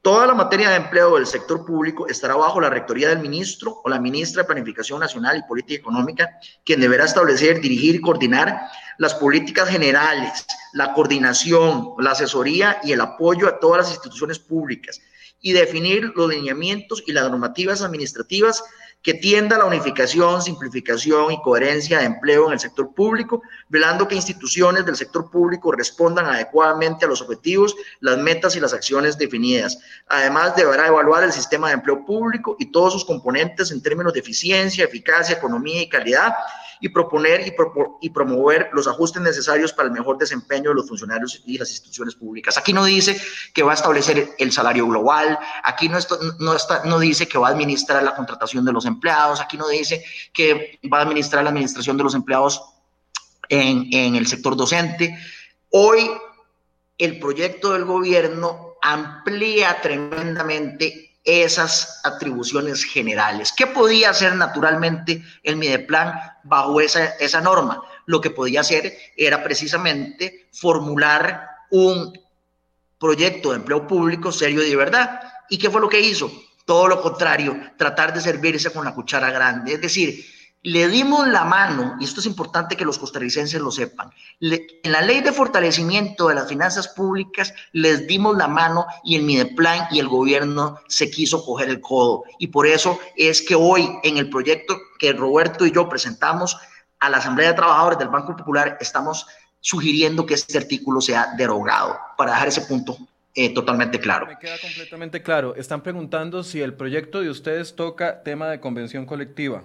Toda la materia de empleo del sector público estará bajo la rectoría del ministro o la ministra de Planificación Nacional y Política Económica, quien deberá establecer, dirigir y coordinar las políticas generales, la coordinación, la asesoría y el apoyo a todas las instituciones públicas y definir los lineamientos y las normativas administrativas que tienda a la unificación, simplificación y coherencia de empleo en el sector público, velando que instituciones del sector público respondan adecuadamente a los objetivos, las metas y las acciones definidas. Además, deberá evaluar el sistema de empleo público y todos sus componentes en términos de eficiencia, eficacia, economía y calidad y proponer y, y, promover los ajustes necesarios para el mejor desempeño de los funcionarios y las instituciones públicas. Aquí no dice que va a establecer el salario global, aquí no, no, está, no dice que va a administrar la contratación de los empleados, aquí no dice que va a administrar la administración de los empleados en, en el sector docente. Hoy el proyecto del gobierno amplía tremendamente esas atribuciones generales. ¿Qué podía hacer naturalmente el Mideplan bajo esa, esa norma? Lo que podía hacer era precisamente formular un proyecto de empleo público serio y de verdad. ¿Y qué fue lo que hizo? Todo lo contrario, tratar de servirse con la cuchara grande. Es decir, le dimos la mano, y esto es importante que los costarricenses lo sepan, en la ley de fortalecimiento de las finanzas públicas les dimos la mano y el Mideplan y el gobierno se quiso coger el codo. Y por eso es que hoy en el proyecto que Roberto y yo presentamos a la Asamblea de Trabajadores del Banco Popular estamos sugiriendo que este artículo sea derogado para dejar ese punto eh, totalmente claro. Me queda completamente claro. Están preguntando si el proyecto de ustedes toca tema de convención colectiva.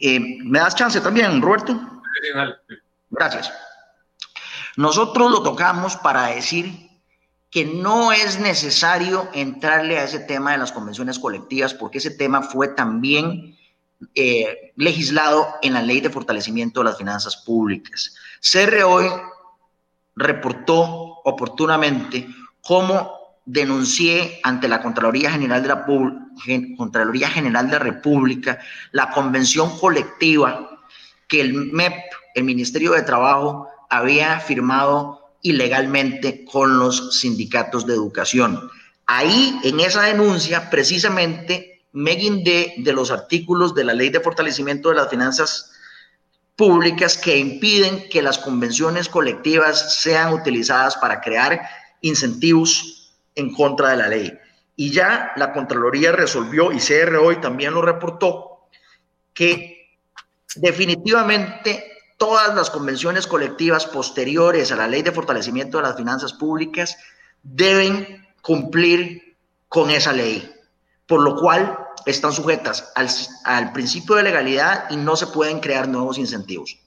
Eh, ¿Me das chance también, Roberto? Gracias. Nosotros lo tocamos para decir que no es necesario entrarle a ese tema de las convenciones colectivas porque ese tema fue también eh, legislado en la ley de fortalecimiento de las finanzas públicas. CR hoy reportó oportunamente cómo denuncié ante la Contraloría General de la, Contraloría General de la República la convención colectiva que el MEP, el Ministerio de Trabajo, había firmado ilegalmente con los sindicatos de educación. Ahí, en esa denuncia, precisamente me guindé de los artículos de la Ley de Fortalecimiento de las Finanzas Públicas que impiden que las convenciones colectivas sean utilizadas para crear incentivos en contra de la ley. Y ya la Contraloría resolvió, y CR hoy también lo reportó, que definitivamente todas las convenciones colectivas posteriores a la ley de fortalecimiento de las finanzas públicas deben cumplir con esa ley, por lo cual están sujetas al, al, principio de legalidad y no se pueden crear nuevos incentivos.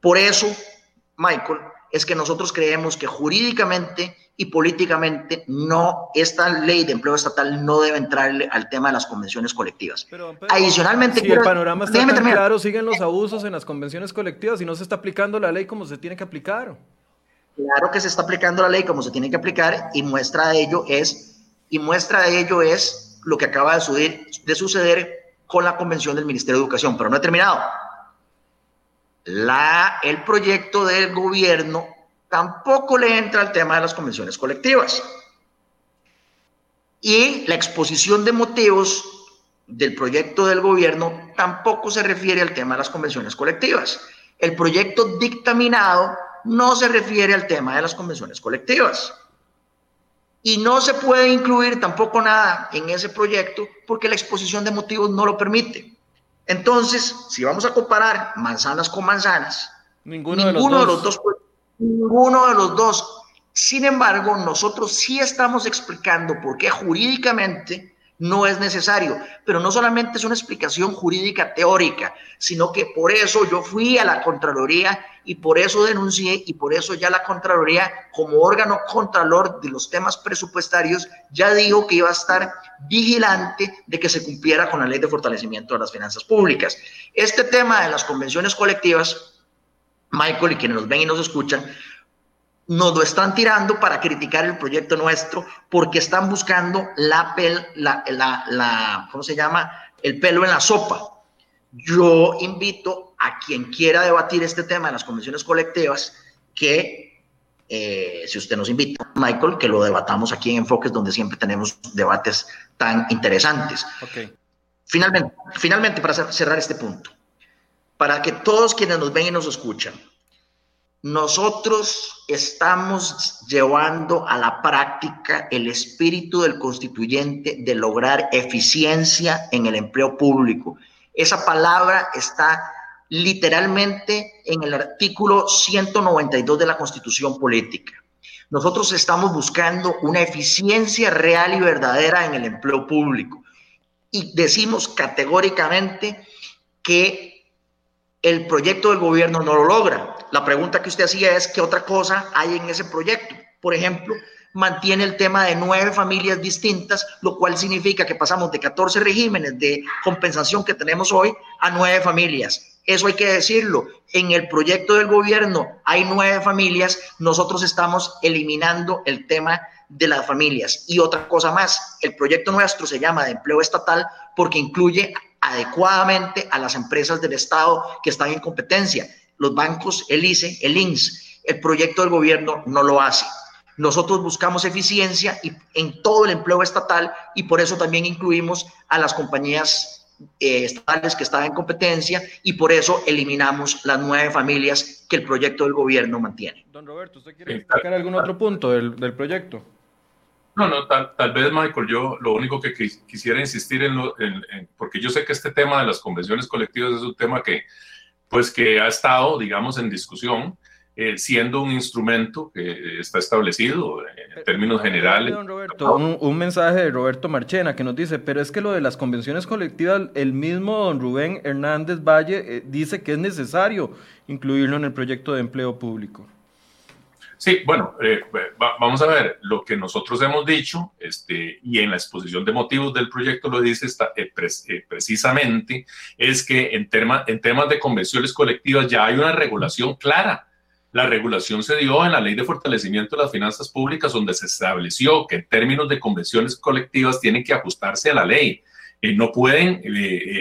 Por eso, Michael, es que nosotros creemos que jurídicamente y políticamente no, esta ley de empleo estatal no debe entrar al tema de las convenciones colectivas. Adicionalmente, si el panorama está tan claro, siguen los abusos en las convenciones colectivas y no se está aplicando la ley como se tiene que aplicar. Claro que se está aplicando la ley como se tiene que aplicar y muestra de ello es y muestra de ello es lo que acaba de suceder, de suceder con la convención del Ministerio de Educación, pero no he terminado. La, el proyecto del gobierno tampoco le entra al tema de las convenciones colectivas. Y la exposición de motivos del proyecto del gobierno tampoco se refiere al tema de las convenciones colectivas. El proyecto dictaminado no se refiere al tema de las convenciones colectivas. Y no se puede incluir tampoco nada en ese proyecto porque la exposición de motivos no lo permite. Entonces, si vamos a comparar manzanas con manzanas, ninguno, de, los de los dos ninguno de los dos. Sin embargo, nosotros sí estamos explicando por qué jurídicamente no es necesario, pero no solamente es una explicación jurídica teórica, sino que por eso yo fui a la Contraloría y por eso denuncié y por eso ya la Contraloría como órgano contralor de los temas presupuestarios ya dijo que iba a estar vigilante de que se cumpliera con la ley de fortalecimiento de las finanzas públicas. Este tema de las convenciones colectivas Michael y quienes nos ven y nos escuchan, nos lo están tirando para criticar el proyecto nuestro porque están buscando la, pel, la, la, ¿cómo se llama? El pelo en la sopa. Yo invito a quien quiera debatir este tema en las convenciones colectivas que, eh, si usted nos invita, Michael, que lo debatamos aquí en Enfoques, donde siempre tenemos debates tan interesantes. Okay. Finalmente, finalmente, para cerrar este punto, para que todos quienes nos ven y nos escuchan, nosotros estamos llevando a la práctica el espíritu del constituyente de lograr eficiencia en el empleo público. Esa palabra está literalmente en el artículo 192 de la Constitución Política. Nosotros estamos buscando una eficiencia real y verdadera en el empleo público. Y decimos categóricamente que el proyecto del gobierno no lo logra. La pregunta que usted hacía es qué otra cosa hay en ese proyecto. Por ejemplo, mantiene el tema de nueve familias distintas, lo cual significa que pasamos de 14 regímenes de compensación que tenemos hoy a nueve familias. Eso hay que decirlo. En el proyecto del gobierno hay nueve familias, nosotros estamos eliminando el tema de las familias. Y otra cosa más, el proyecto nuestro se llama de empleo estatal porque incluye adecuadamente a las empresas del Estado que están en competencia. Los bancos, el ICE, el INS, el proyecto del gobierno no lo hace. Nosotros buscamos eficiencia y, en todo el empleo estatal y por eso también incluimos a las compañías eh, estatales que están en competencia y por eso eliminamos las nueve familias que el proyecto del gobierno mantiene. Don Roberto, ¿usted quiere destacar algún otro punto del, del proyecto? No, no, tal, tal, vez, Michael, yo lo único que quisiera insistir en, en, porque yo sé que este tema de las convenciones colectivas es un tema que, pues, que ha estado, digamos, en discusión, eh, siendo un instrumento que está establecido en términos generales. Roberto, un, un, mensaje de Roberto Marchena que nos dice, pero es que lo de las convenciones colectivas, el mismo don Rubén Hernández Valle eh, dice que es necesario incluirlo en el proyecto de empleo público. Sí, bueno, eh, vamos a ver, lo que nosotros hemos dicho, este, y en la exposición de motivos del proyecto lo dice está, eh, eh, precisamente, es que en, en temas de convenciones colectivas ya hay una regulación clara La regulación se dio en la Ley de Fortalecimiento de las Finanzas Públicas, donde se estableció que en términos de convenciones colectivas tienen que ajustarse a la ley. y no pueden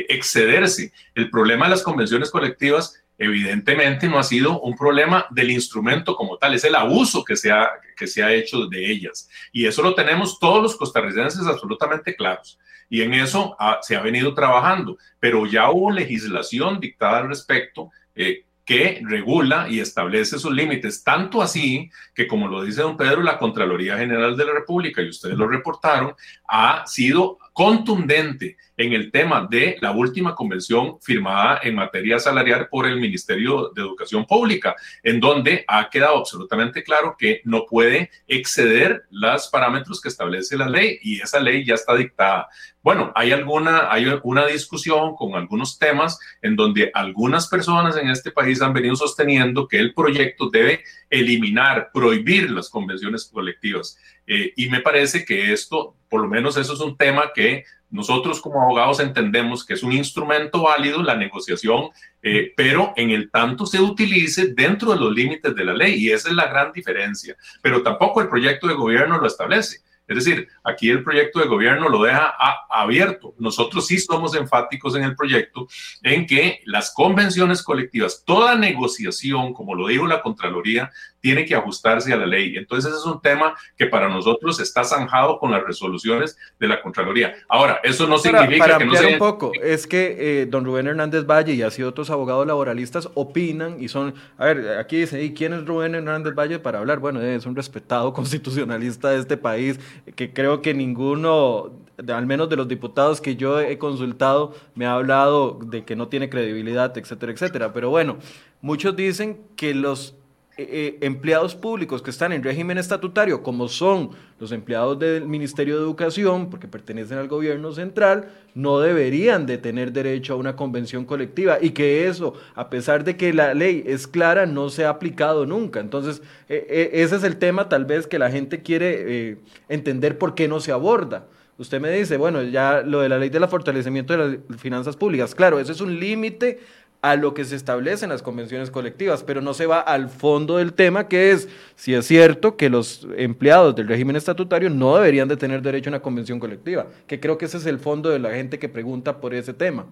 excederse. El problema de las convenciones colectivas evidentemente no ha sido un problema del instrumento como tal, es el abuso que se ha, que se ha hecho de ellas. Y eso lo tenemos todos los costarricenses absolutamente claros. Y en eso se ha venido trabajando, pero ya hubo legislación dictada al respecto. Eh, que regula y establece sus límites, tanto así que, como lo dice don Pedro, la Contraloría General de la República, y ustedes lo reportaron, ha sido contundente en el tema de la última convención firmada en materia salarial por el Ministerio de Educación Pública, en donde ha quedado absolutamente claro que no puede exceder los parámetros que establece la ley y esa ley ya está dictada. Bueno, hay alguna, hay una discusión con algunos temas en donde algunas personas en este país han venido sosteniendo que el proyecto debe eliminar, prohibir las convenciones colectivas. Eh, y me parece que esto, por lo menos eso es un tema que nosotros como abogados entendemos que es un instrumento válido la negociación, eh, pero en el tanto se utilice dentro de los límites de la ley y esa es la gran diferencia. Pero tampoco el proyecto de gobierno lo establece. Es decir, aquí el proyecto de gobierno lo deja abierto. Nosotros sí somos enfáticos en el proyecto en que las convenciones colectivas, toda negociación, como lo dijo la Contraloría, tiene que ajustarse a la ley. Entonces, ese es un tema que para nosotros está zanjado con las resoluciones de la Contraloría. Ahora, eso no significa para que no un poco, es que eh, don Rubén Hernández Valle y así otros abogados laboralistas opinan y son, a ver, aquí dice, ¿y quién es Rubén Hernández Valle para hablar? Bueno, es un respetado constitucionalista de este país, que creo que ninguno, al menos de los diputados que yo he consultado, me ha hablado de que no tiene credibilidad, etcétera, etcétera. Pero bueno, muchos dicen que los eh, eh, empleados públicos que están en régimen estatutario, como son los empleados del Ministerio de Educación, porque pertenecen al gobierno central, no deberían de tener derecho a una convención colectiva y que eso, a pesar de que la ley es clara, no se ha aplicado nunca. Entonces, eh, ese es el tema tal vez que la gente quiere entender por qué no se aborda. Usted me dice, bueno, ya lo de la ley de la fortalecimiento de las finanzas públicas, claro, eso es un límite a lo que se establece en las convenciones colectivas, pero no se va al fondo del tema, que es si es cierto que los empleados del régimen estatutario no deberían de tener derecho a una convención colectiva, que creo que ese es el fondo de la gente que pregunta por ese tema.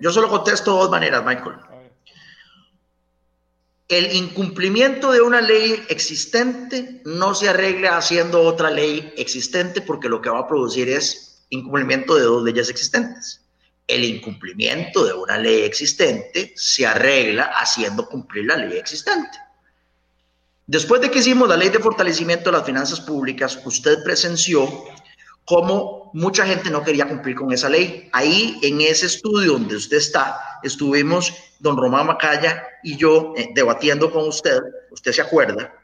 Yo solo contesto de dos maneras, Michael. El incumplimiento de una ley existente no se arregla haciendo otra ley existente porque lo que va a producir es incumplimiento de dos leyes existentes el incumplimiento de una ley existente se arregla haciendo cumplir la ley existente. Después de que hicimos la ley de fortalecimiento de las finanzas públicas, usted presenció cómo mucha gente no quería cumplir con esa ley. Ahí, en ese estudio donde usted está, estuvimos don Román Macaya y yo eh, debatiendo con usted, usted se acuerda,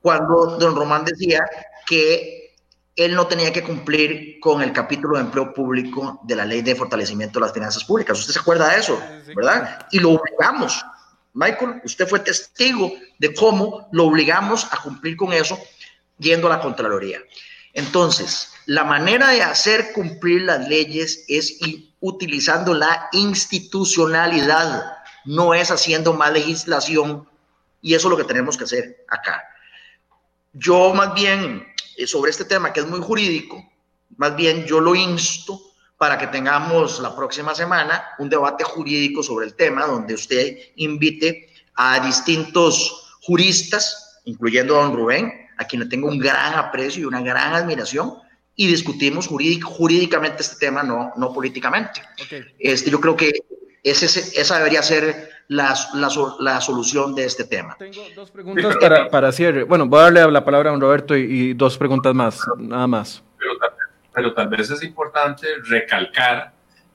cuando don Román decía que él no tenía que cumplir con el capítulo de empleo público de la ley de fortalecimiento de las finanzas públicas. ¿Usted se acuerda de eso? ¿Verdad? Y lo obligamos. Michael, usted fue testigo de cómo lo obligamos a cumplir con eso yendo a la Contraloría. Entonces, la manera de hacer cumplir las leyes es utilizando la institucionalidad, no es haciendo más legislación y eso es lo que tenemos que hacer acá. Yo más bien eh, sobre este tema que es muy jurídico, más bien yo lo insto para que tengamos la próxima semana un debate jurídico sobre el tema, donde usted invite a distintos juristas, incluyendo a don Rubén, a quien le tengo un gran aprecio y una gran admiración, y discutimos jurídicamente este tema, no, no políticamente. Este, yo creo que ese, esa debería ser la, la, solución de este tema. Tengo dos preguntas para, para cierre. Bueno, voy a darle la palabra a don Roberto y, dos preguntas más, nada más. Pero, tal vez es importante recalcar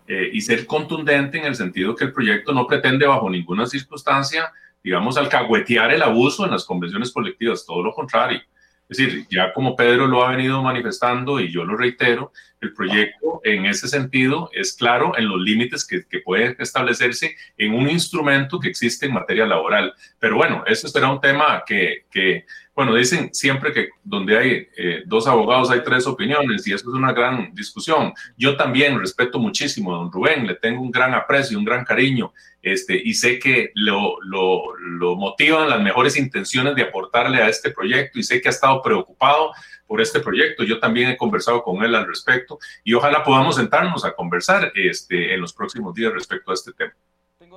eh, y ser contundente en el sentido que el proyecto no pretende bajo ninguna circunstancia, digamos, alcahuetear el abuso en las convenciones colectivas, todo lo contrario. Es decir, ya como Pedro lo ha venido manifestando y yo lo reitero, el proyecto en ese sentido es claro en los límites que, que puede establecerse en un instrumento que existe en materia laboral. Pero bueno, eso será un tema que, que bueno, dicen siempre que donde hay eh, dos abogados hay tres opiniones y eso es una gran discusión. Yo también respeto muchísimo a don Rubén, le tengo un gran aprecio, un gran cariño este, y sé que lo, lo, lo motivan las mejores intenciones de aportarle a este proyecto y sé que ha estado preocupado por este proyecto. Yo también he conversado con él al respecto y ojalá podamos sentarnos a conversar este, en los próximos días respecto a este tema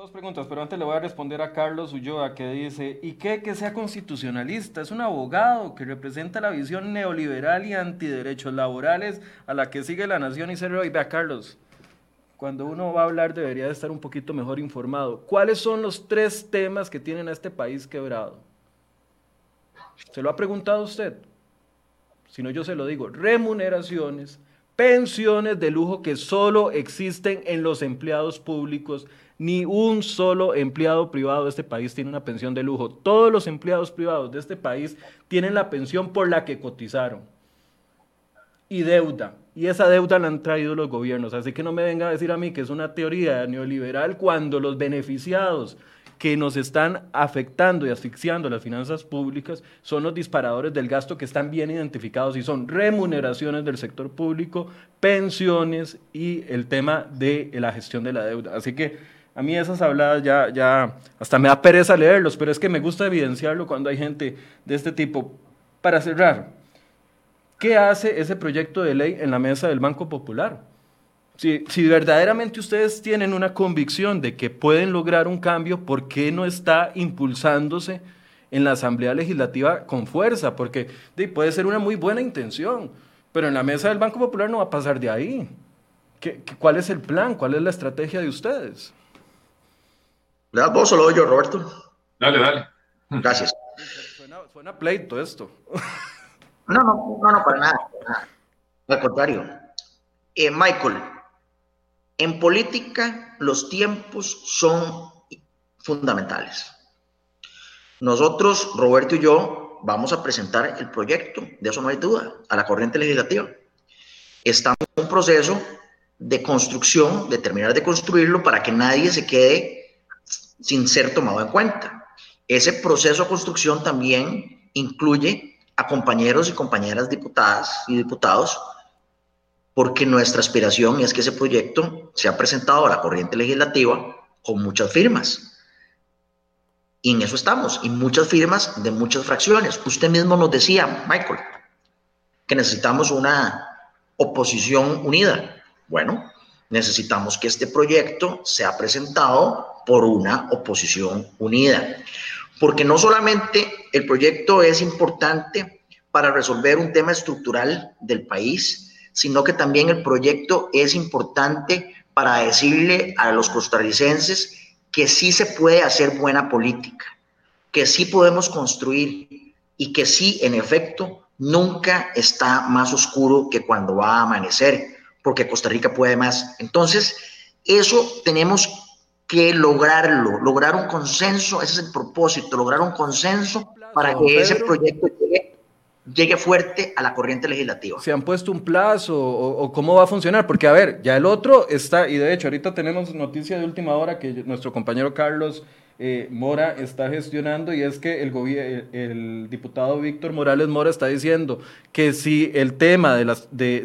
dos preguntas, pero antes le voy a responder a Carlos Ulloa que dice, ¿y qué que sea constitucionalista? Es un abogado que representa la visión neoliberal y antiderechos laborales a la que sigue la nación y se y vea Carlos, cuando uno va a hablar debería de estar un poquito mejor informado. ¿Cuáles son los tres temas que tienen a este país quebrado? ¿Se lo ha preguntado usted? Si no, yo se lo digo. Remuneraciones, pensiones de lujo que solo existen en los empleados públicos ni un solo empleado privado de este país tiene una pensión de lujo. Todos los empleados privados de este país tienen la pensión por la que cotizaron. Y deuda. Y esa deuda la han traído los gobiernos. Así que no me venga a decir a mí que es una teoría neoliberal cuando los beneficiados que nos están afectando y asfixiando las finanzas públicas son los disparadores del gasto que están bien identificados y son remuneraciones del sector público, pensiones y el tema de la gestión de la deuda. Así que a mí esas habladas ya, ya, hasta me da pereza leerlos, pero es que me gusta evidenciarlo cuando hay gente de este tipo. Para cerrar, ¿qué hace ese proyecto de ley en la mesa del Banco Popular? Si, si, verdaderamente ustedes tienen una convicción de que pueden lograr un cambio, ¿por qué no está impulsándose en la Asamblea Legislativa con fuerza? Porque puede ser una muy buena intención, pero en la mesa del Banco Popular no va a pasar de ahí. ¿Qué, cuál es el plan? ¿Cuál es la estrategia de ustedes? ¿Le das vos o lo doy yo, Roberto? Dale, dale. Gracias. Suena, pleito esto. No, no, no, no, para nada. Al contrario. Eh, Michael, en política los tiempos son fundamentales. Nosotros, Roberto y yo, vamos a presentar el proyecto, de eso no hay duda, a la corriente legislativa. Estamos en un proceso de construcción, de terminar de construirlo para que nadie se quede sin ser tomado en cuenta. Ese proceso de construcción también incluye a compañeros y compañeras diputadas y diputados, porque nuestra aspiración es que ese proyecto sea presentado a la corriente legislativa con muchas firmas. Y en eso estamos, y muchas firmas de muchas fracciones. Usted mismo nos decía, Michael, que necesitamos una oposición unida. Bueno, necesitamos que este proyecto sea presentado por una oposición unida. Porque no solamente el proyecto es importante para resolver un tema estructural del país, sino que también el proyecto es importante para decirle a los costarricenses que sí se puede hacer buena política, que sí podemos construir y que sí, en efecto, nunca está más oscuro que cuando va a amanecer, porque Costa Rica puede más. Entonces, eso tenemos que lograrlo, lograr un consenso, ese es el propósito, lograr un consenso para que ese proyecto llegue, fuerte a la corriente legislativa. ¿Se han puesto un plazo o, cómo va a funcionar? Porque, a ver, ya el otro está, y de hecho ahorita tenemos noticia de última hora que nuestro compañero Carlos eh, Mora está gestionando y es que el, el diputado Víctor Morales Mora está diciendo que si el tema de las de,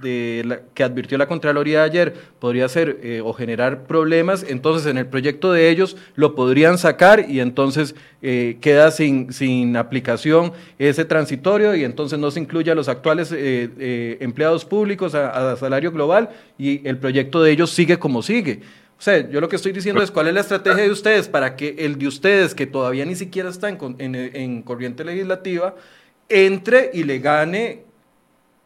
de, que advirtió la Contraloría ayer podría ser eh, o generar problemas, entonces en el proyecto de ellos lo podrían sacar y entonces eh, queda sin, sin aplicación ese transitorio y entonces no se incluye a los actuales empleados públicos a salario global y el proyecto de ellos sigue como sigue. O sea, yo lo que estoy diciendo es cuál es la estrategia de ustedes para que el de ustedes, que todavía ni siquiera está en, en, corriente legislativa, entre y le gane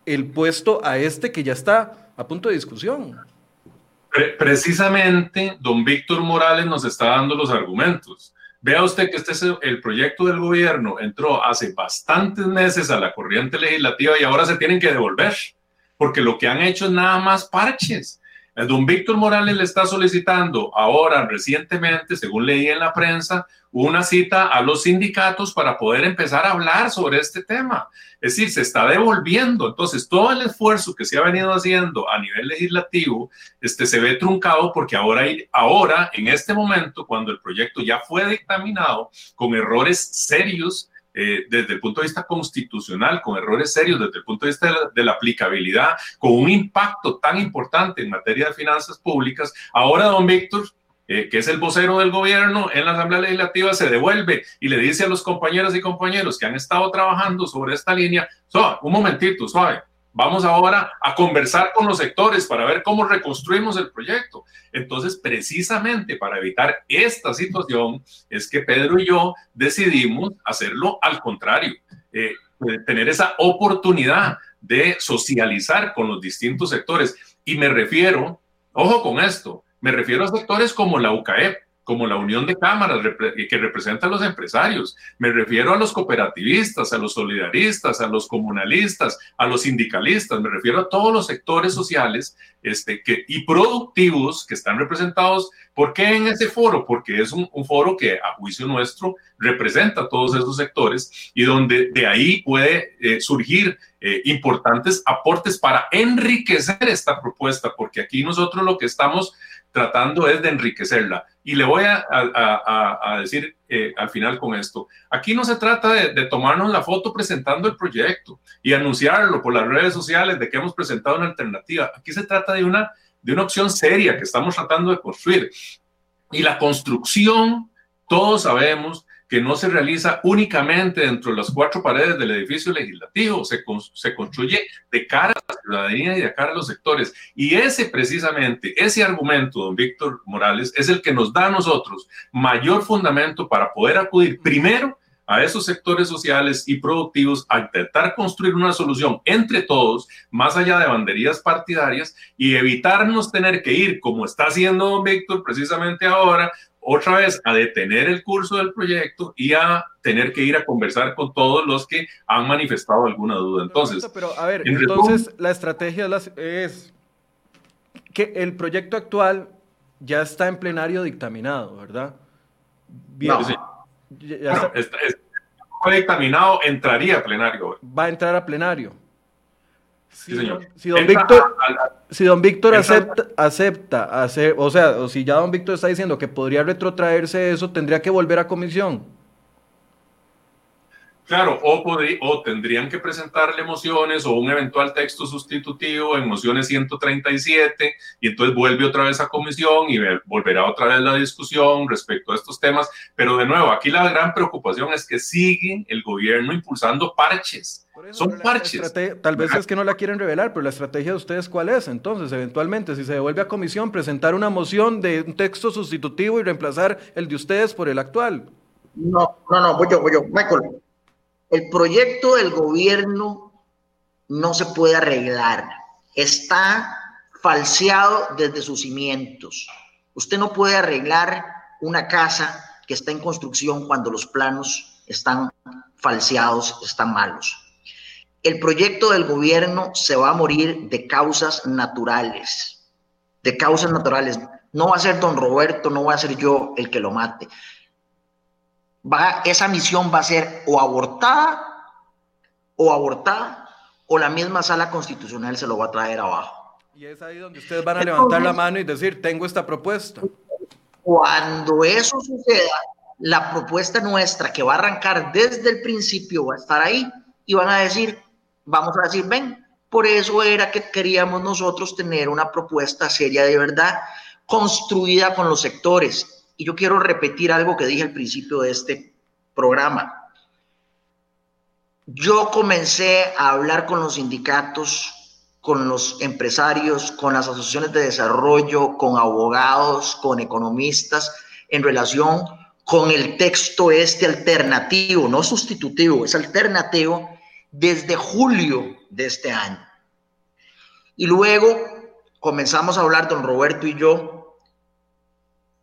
el puesto a este que ya está a punto de discusión. Precisamente, don Víctor Morales nos está dando los argumentos. Vea usted que este es el proyecto del gobierno, entró hace bastantes meses a la corriente legislativa y ahora se tienen que devolver, porque lo que han hecho es nada más parches Don Víctor Morales le está solicitando ahora, recientemente, según leí en la prensa, una cita a los sindicatos para poder empezar a hablar sobre este tema. Es decir, se está devolviendo. Entonces, todo el esfuerzo que se ha venido haciendo a nivel legislativo este, se ve truncado porque ahora, ahora, en este momento, cuando el proyecto ya fue dictaminado con errores serios, eh, desde el punto de vista constitucional, con errores serios desde el punto de vista de la, aplicabilidad, con un impacto tan importante en materia de finanzas públicas, ahora don Víctor, eh, que es el vocero del gobierno en la Asamblea Legislativa, se devuelve y le dice a los compañeros y compañeros que han estado trabajando sobre esta línea, un momentito, suave, Vamos ahora a conversar con los sectores para ver cómo reconstruimos el proyecto. Entonces, precisamente para evitar esta situación, es que Pedro y yo decidimos hacerlo al contrario, eh, tener esa oportunidad de socializar con los distintos sectores. Y me refiero, ojo con esto, me refiero a sectores como la UCAEP, como la unión de cámaras que representa a los empresarios. Me refiero a los cooperativistas, a los solidaristas, a los comunalistas, a los sindicalistas, me refiero a todos los sectores sociales este, y productivos que están representados. ¿Por qué en ese foro? Porque es un, foro que a juicio nuestro representa a todos esos sectores y donde de ahí puede eh, surgir eh, importantes aportes para enriquecer esta propuesta, porque aquí nosotros lo que estamos tratando es de enriquecerla. Y le voy a, a, decir eh, al final con esto, aquí no se trata de, de, tomarnos la foto presentando el proyecto y anunciarlo por las redes sociales de que hemos presentado una alternativa. Aquí se trata de una, de una opción seria que estamos tratando de construir. Y la construcción, todos sabemos que no se realiza únicamente dentro de las cuatro paredes del edificio legislativo, se, se construye de cara a la ciudadanía y de cara a los sectores. Y ese precisamente, ese argumento, don Víctor Morales, es el que nos da a nosotros mayor fundamento para poder acudir primero a esos sectores sociales y productivos a intentar construir una solución entre todos, más allá de banderías partidarias, y evitarnos tener que ir, como está haciendo don Víctor precisamente ahora, otra vez a detener el curso del proyecto y a tener que ir a conversar con todos los que han manifestado alguna duda. Entonces, pero a ver, entonces la estrategia es que el proyecto actual ya está en plenario dictaminado, ¿verdad? Bien, Ya, está, dictaminado, entraría a plenario. Va a entrar a plenario. Sí, señor. Si don Víctor, si don Víctor acepta, acepta hacer, o sea, o si ya don Víctor está diciendo que podría retrotraerse eso, tendría que volver a comisión. Claro, o, o tendrían que presentarle mociones o un eventual texto sustitutivo en mociones 137 y entonces vuelve otra vez a comisión y volverá otra vez la discusión respecto a estos temas. Pero de nuevo, aquí la gran preocupación es que sigue el gobierno impulsando parches. Son parches. tal vez es que no la quieren revelar, pero la estrategia de ustedes cuál es entonces, eventualmente, si se devuelve a comisión, presentar una moción de un texto sustitutivo y reemplazar el de ustedes por el actual. No, no, no, voy yo, voy yo. Michael, el proyecto del gobierno no se puede arreglar. Está falseado desde sus cimientos. Usted no puede arreglar una casa que está en construcción cuando los planos están falseados, están malos. El proyecto del gobierno se va a morir de causas naturales, de causas naturales. No va a ser don Roberto, no va a ser yo el que lo mate va, esa misión va a ser o abortada o abortada o la misma sala constitucional se lo va a traer abajo. Y es ahí donde ustedes van a levantar la mano y decir, tengo esta propuesta. Cuando eso suceda, la propuesta nuestra que va a arrancar desde el principio va a estar ahí y van a decir, vamos a decir, ven, por eso era que queríamos nosotros tener una propuesta seria de verdad, construida con los sectores, y yo quiero repetir algo que dije al principio de este programa. Yo comencé a hablar con los sindicatos, con los empresarios, con las asociaciones de desarrollo, con abogados, con economistas, en relación con el texto este alternativo, no sustitutivo, es alternativo, desde julio de este año. Y luego comenzamos a hablar, don Roberto y yo,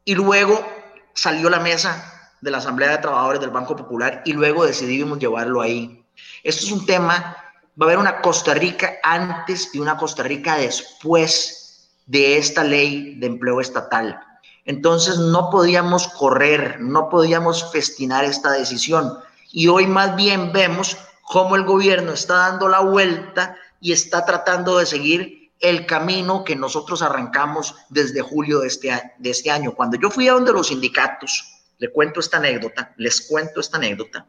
y luego salió la mesa de la Asamblea de Trabajadores del Banco Popular y luego decidimos llevarlo ahí. Esto es un tema, va a haber una Costa Rica antes y una Costa Rica después de esta ley de empleo estatal. Entonces no podíamos correr, no podíamos festinar esta decisión. Y hoy más bien vemos cómo el gobierno está dando la vuelta y está tratando de seguir el camino que nosotros arrancamos desde julio de este, de este año. Cuando yo fui a donde los sindicatos, le cuento esta anécdota, les cuento esta anécdota.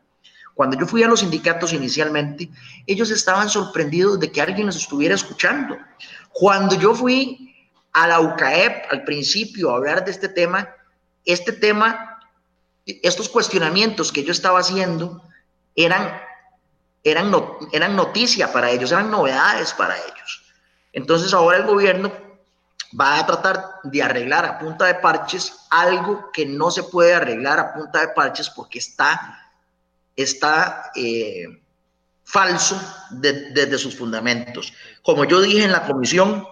Cuando yo fui a los sindicatos inicialmente, ellos estaban sorprendidos de que alguien los estuviera escuchando. Cuando yo fui a la UCAEP al principio a hablar de este tema, este tema, estos cuestionamientos que yo estaba haciendo eran, eran, eran noticia para ellos, eran novedades para ellos. Entonces ahora el gobierno va a tratar de arreglar a punta de parches algo que no se puede arreglar a punta de parches porque está, está eh, falso desde sus fundamentos. Como yo dije en la comisión,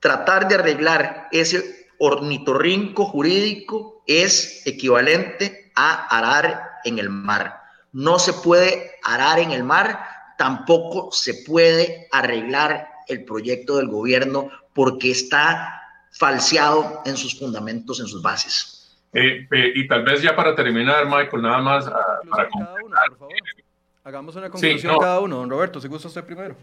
tratar de arreglar ese ornitorrinco jurídico es equivalente a arar en el mar. No se puede arar en el mar, tampoco se puede arreglar el proyecto del gobierno porque está falseado en sus fundamentos, en sus bases. Eh, eh, y tal vez ya para terminar, Michael, nada más ah, para Hagamos una conclusión cada uno. Don Roberto, si gusta usted primero.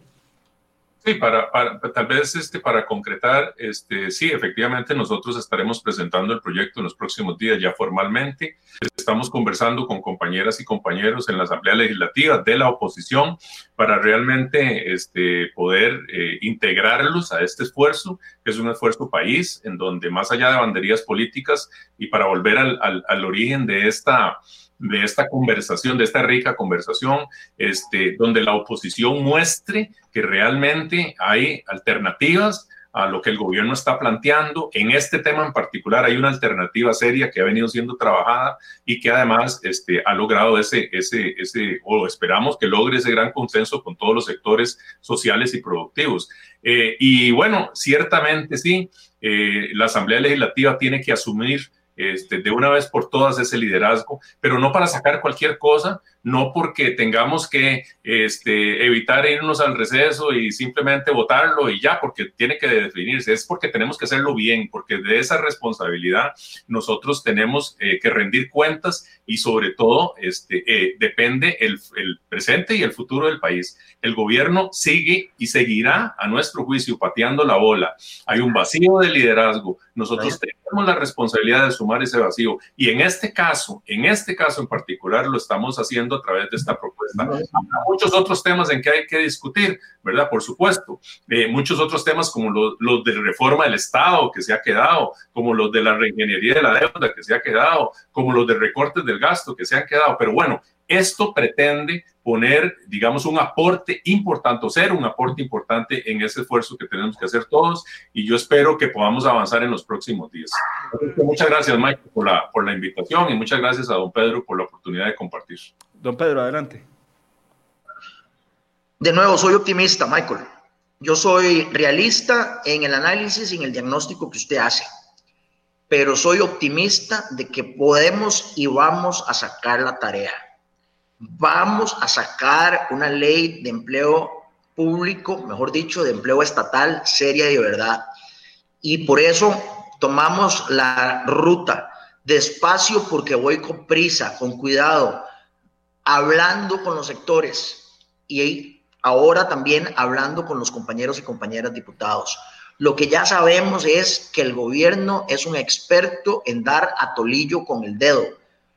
Sí, para, tal vez este, para concretar, este, sí, efectivamente nosotros estaremos presentando el proyecto en los próximos días ya formalmente. Estamos conversando con compañeras y compañeros en la Asamblea Legislativa de la oposición para realmente este, poder eh, integrarlos a este esfuerzo, que es un esfuerzo país, en donde más allá de banderías políticas y para volver al, al, al origen de esta de esta conversación, de esta rica conversación, este, donde la oposición muestre que realmente hay alternativas a lo que el gobierno está planteando. En este tema en particular hay una alternativa seria que ha venido siendo trabajada y que además este, ha logrado ese, ese, ese, o esperamos que logre ese gran consenso con todos los sectores sociales y productivos. Eh, y bueno, ciertamente sí, eh, la Asamblea Legislativa tiene que asumir este, de una vez por todas ese liderazgo, pero no para sacar cualquier cosa, no porque tengamos que este, evitar irnos al receso y simplemente votarlo y ya, porque tiene que definirse, es porque tenemos que hacerlo bien, porque de esa responsabilidad nosotros tenemos eh, que rendir cuentas y sobre todo este, eh, depende el, el, presente y el futuro del país. El gobierno sigue y seguirá, a nuestro juicio, pateando la bola. Hay un vacío de liderazgo. Nosotros tenemos la responsabilidad de sumar ese vacío. Y en este caso, en este caso en particular, lo estamos haciendo a través de esta propuesta. Hay muchos otros temas en que hay que discutir, ¿verdad? Por supuesto. Eh, muchos otros temas como los, de reforma del Estado que se ha quedado, como los de la reingeniería de la deuda que se ha quedado, como los de recortes del gasto que se han quedado. Pero bueno, esto pretende poner, digamos, un aporte importante, o ser un aporte importante en ese esfuerzo que tenemos que hacer todos y yo espero que podamos avanzar en los próximos días. Muchas gracias, Mike, por la, por la invitación y muchas gracias a don Pedro por la oportunidad de compartir. Don Pedro, adelante. De nuevo, soy optimista, Michael. Yo soy realista en el análisis y en el diagnóstico que usted hace, pero soy optimista de que podemos y vamos a sacar la tarea. Vamos a sacar una ley de empleo público, mejor dicho, de empleo estatal seria y de verdad. Y por eso tomamos la ruta despacio porque voy con prisa, con cuidado, hablando con los sectores y ahora también hablando con los compañeros y compañeras diputados. Lo que ya sabemos es que el gobierno es un experto en dar a tolillo con el dedo.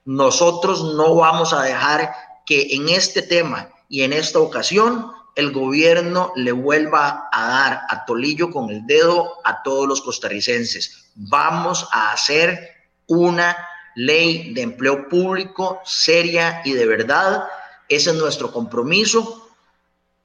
Nosotros no vamos a dejar que en este tema y en esta ocasión el gobierno le vuelva a dar a tolillo con el dedo a todos los costarricenses. Vamos a hacer una ley de empleo público seria y de verdad. Ese es nuestro compromiso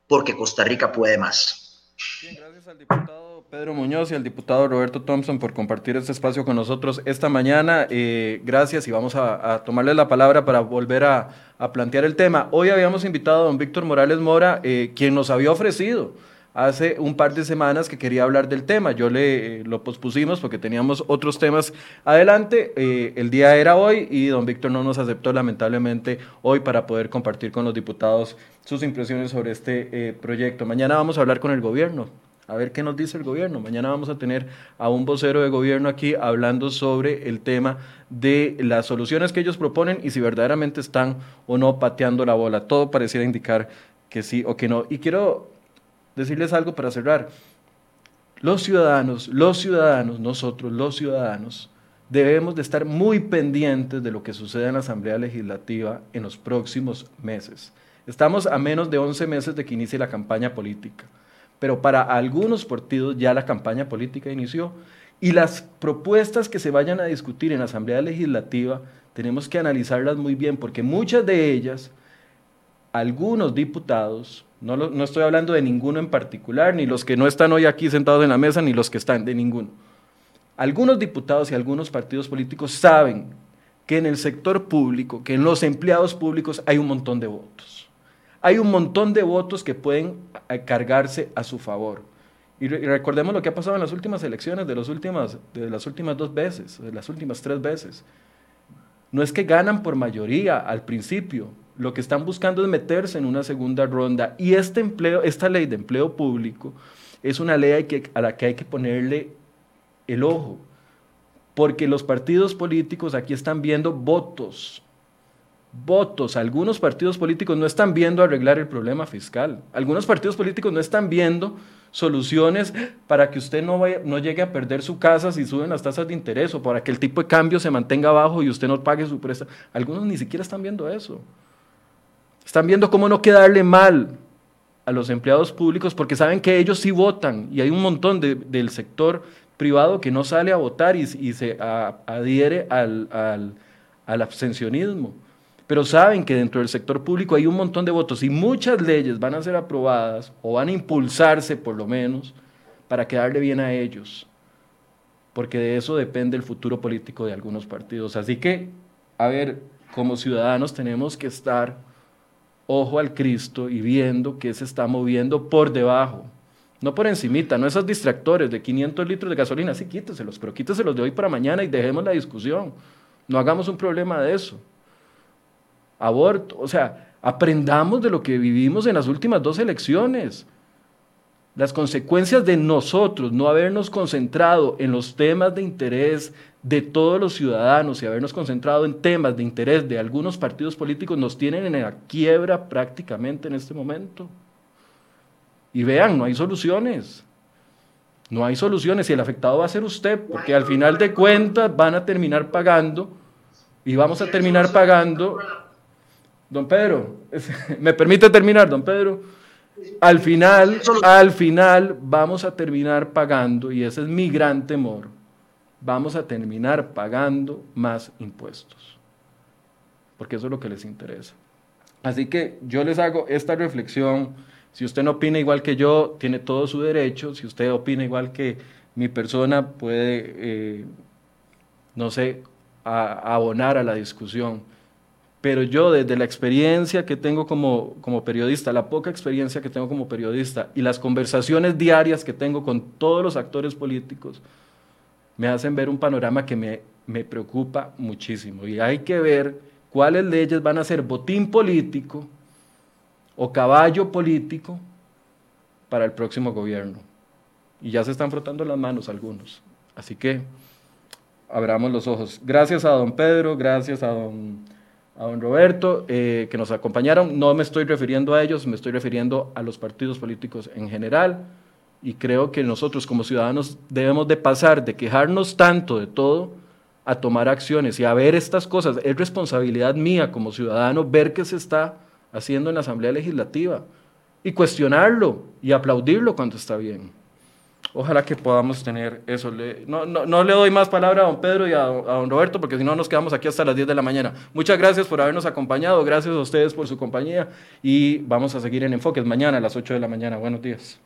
porque Costa Rica puede más. Bien, gracias al diputado Pedro Muñoz y al diputado Roberto Thompson por compartir este espacio con nosotros esta mañana. Eh, gracias y vamos a, a, tomarle la palabra para volver a, a, plantear el tema. Hoy habíamos invitado a don Víctor Morales Mora, eh, quien nos había ofrecido hace un par de semanas que quería hablar del tema. Yo le eh, lo pospusimos porque teníamos otros temas adelante. Eh, el día era hoy y don Víctor no nos aceptó lamentablemente hoy para poder compartir con los diputados sus impresiones sobre este eh, proyecto. Mañana vamos a hablar con el gobierno. A ver qué nos dice el gobierno. Mañana vamos a tener a un vocero de gobierno aquí hablando sobre el tema de las soluciones que ellos proponen y si verdaderamente están o no pateando la bola. Todo pareciera indicar que sí o que no. Y quiero decirles algo para cerrar. Los ciudadanos, los ciudadanos, nosotros los ciudadanos, debemos de estar muy pendientes de lo que sucede en la Asamblea Legislativa en los próximos meses. Estamos a menos de 11 meses de que inicie la campaña política, pero para algunos partidos ya la campaña política inició y las propuestas que se vayan a discutir en la Asamblea Legislativa tenemos que analizarlas muy bien porque muchas de ellas, algunos diputados, no, estoy hablando de ninguno en particular, ni los que no están hoy aquí sentados en la mesa, ni los que están, de ninguno algunos diputados y algunos partidos políticos saben que en el sector público, que en los empleados públicos hay un montón de votos. Hay un montón de votos que pueden eh, cargarse a su favor. Y, recordemos lo que ha pasado en las últimas elecciones, de, los últimas, de las últimas dos veces, de las últimas tres veces. No es que ganan por mayoría al principio, lo que están buscando es meterse en una segunda ronda. Y este empleo, esta ley de empleo público es una ley a la que hay que ponerle el ojo, porque los partidos políticos aquí están viendo votos, votos. Algunos partidos políticos no están viendo arreglar el problema fiscal. Algunos partidos políticos no están viendo soluciones para que usted no, vaya, no llegue a perder su casa si suben las tasas de interés o para que el tipo de cambio se mantenga bajo y usted no pague su préstamo. Algunos ni siquiera están viendo eso. Están viendo cómo no quedarle mal a los empleados públicos porque saben que ellos sí votan y hay un montón del sector privado que no sale a votar y, se adhiere al, al abstencionismo. Pero saben que dentro del sector público hay un montón de votos y muchas leyes van a ser aprobadas o van a impulsarse por lo menos para quedarle bien a ellos, porque de eso depende el futuro político de algunos partidos. Así que, a ver, como ciudadanos tenemos que estar ojo al Cristo y viendo que se está moviendo por debajo no por encimita, no esos distractores de 500 litros de gasolina, sí quíteselos, pero quíteselos de hoy para mañana y dejemos la discusión. No hagamos un problema de eso. Aborto, o sea, aprendamos de lo que vivimos en las últimas dos elecciones. Las consecuencias de nosotros no habernos concentrado en los temas de interés de todos los ciudadanos y habernos concentrado en temas de interés de algunos partidos políticos nos tienen en la quiebra prácticamente en este momento. Y vean, no hay soluciones. No hay soluciones y el afectado va a ser usted, porque al final de cuentas van a terminar pagando y vamos a terminar pagando. Don Pedro, ¿me permite terminar, don Pedro? Al final, al final vamos a terminar pagando, y ese es mi gran temor, vamos a terminar pagando más impuestos, porque eso es lo que les interesa. Así que yo les hago esta reflexión si usted no opina igual que yo, tiene todo su derecho. Si usted opina igual que mi persona, puede, eh, no sé, abonar a la discusión. Pero yo desde la experiencia que tengo como, como periodista, la poca experiencia que tengo como periodista y las conversaciones diarias que tengo con todos los actores políticos, me hacen ver un panorama que me, me preocupa muchísimo. Y hay que ver cuáles leyes van a ser botín político o caballo político para el próximo gobierno. Y ya se están frotando las manos algunos. Así que abramos los ojos. Gracias a don Pedro, gracias a don, a don Roberto eh, que nos acompañaron. No me estoy refiriendo a ellos, me estoy refiriendo a los partidos políticos en general. Y creo que nosotros como ciudadanos debemos de pasar de quejarnos tanto de todo a tomar acciones y a ver estas cosas. Es responsabilidad mía como ciudadano ver que se está haciendo en la Asamblea Legislativa y cuestionarlo y aplaudirlo cuando está bien. Ojalá que podamos tener eso. no, no, le doy más palabra a don Pedro y a, don Roberto porque si no nos quedamos aquí hasta las 10 de la mañana. Muchas gracias por habernos acompañado, gracias a ustedes por su compañía y vamos a seguir en Enfoques mañana a las 8 de la mañana. Buenos días.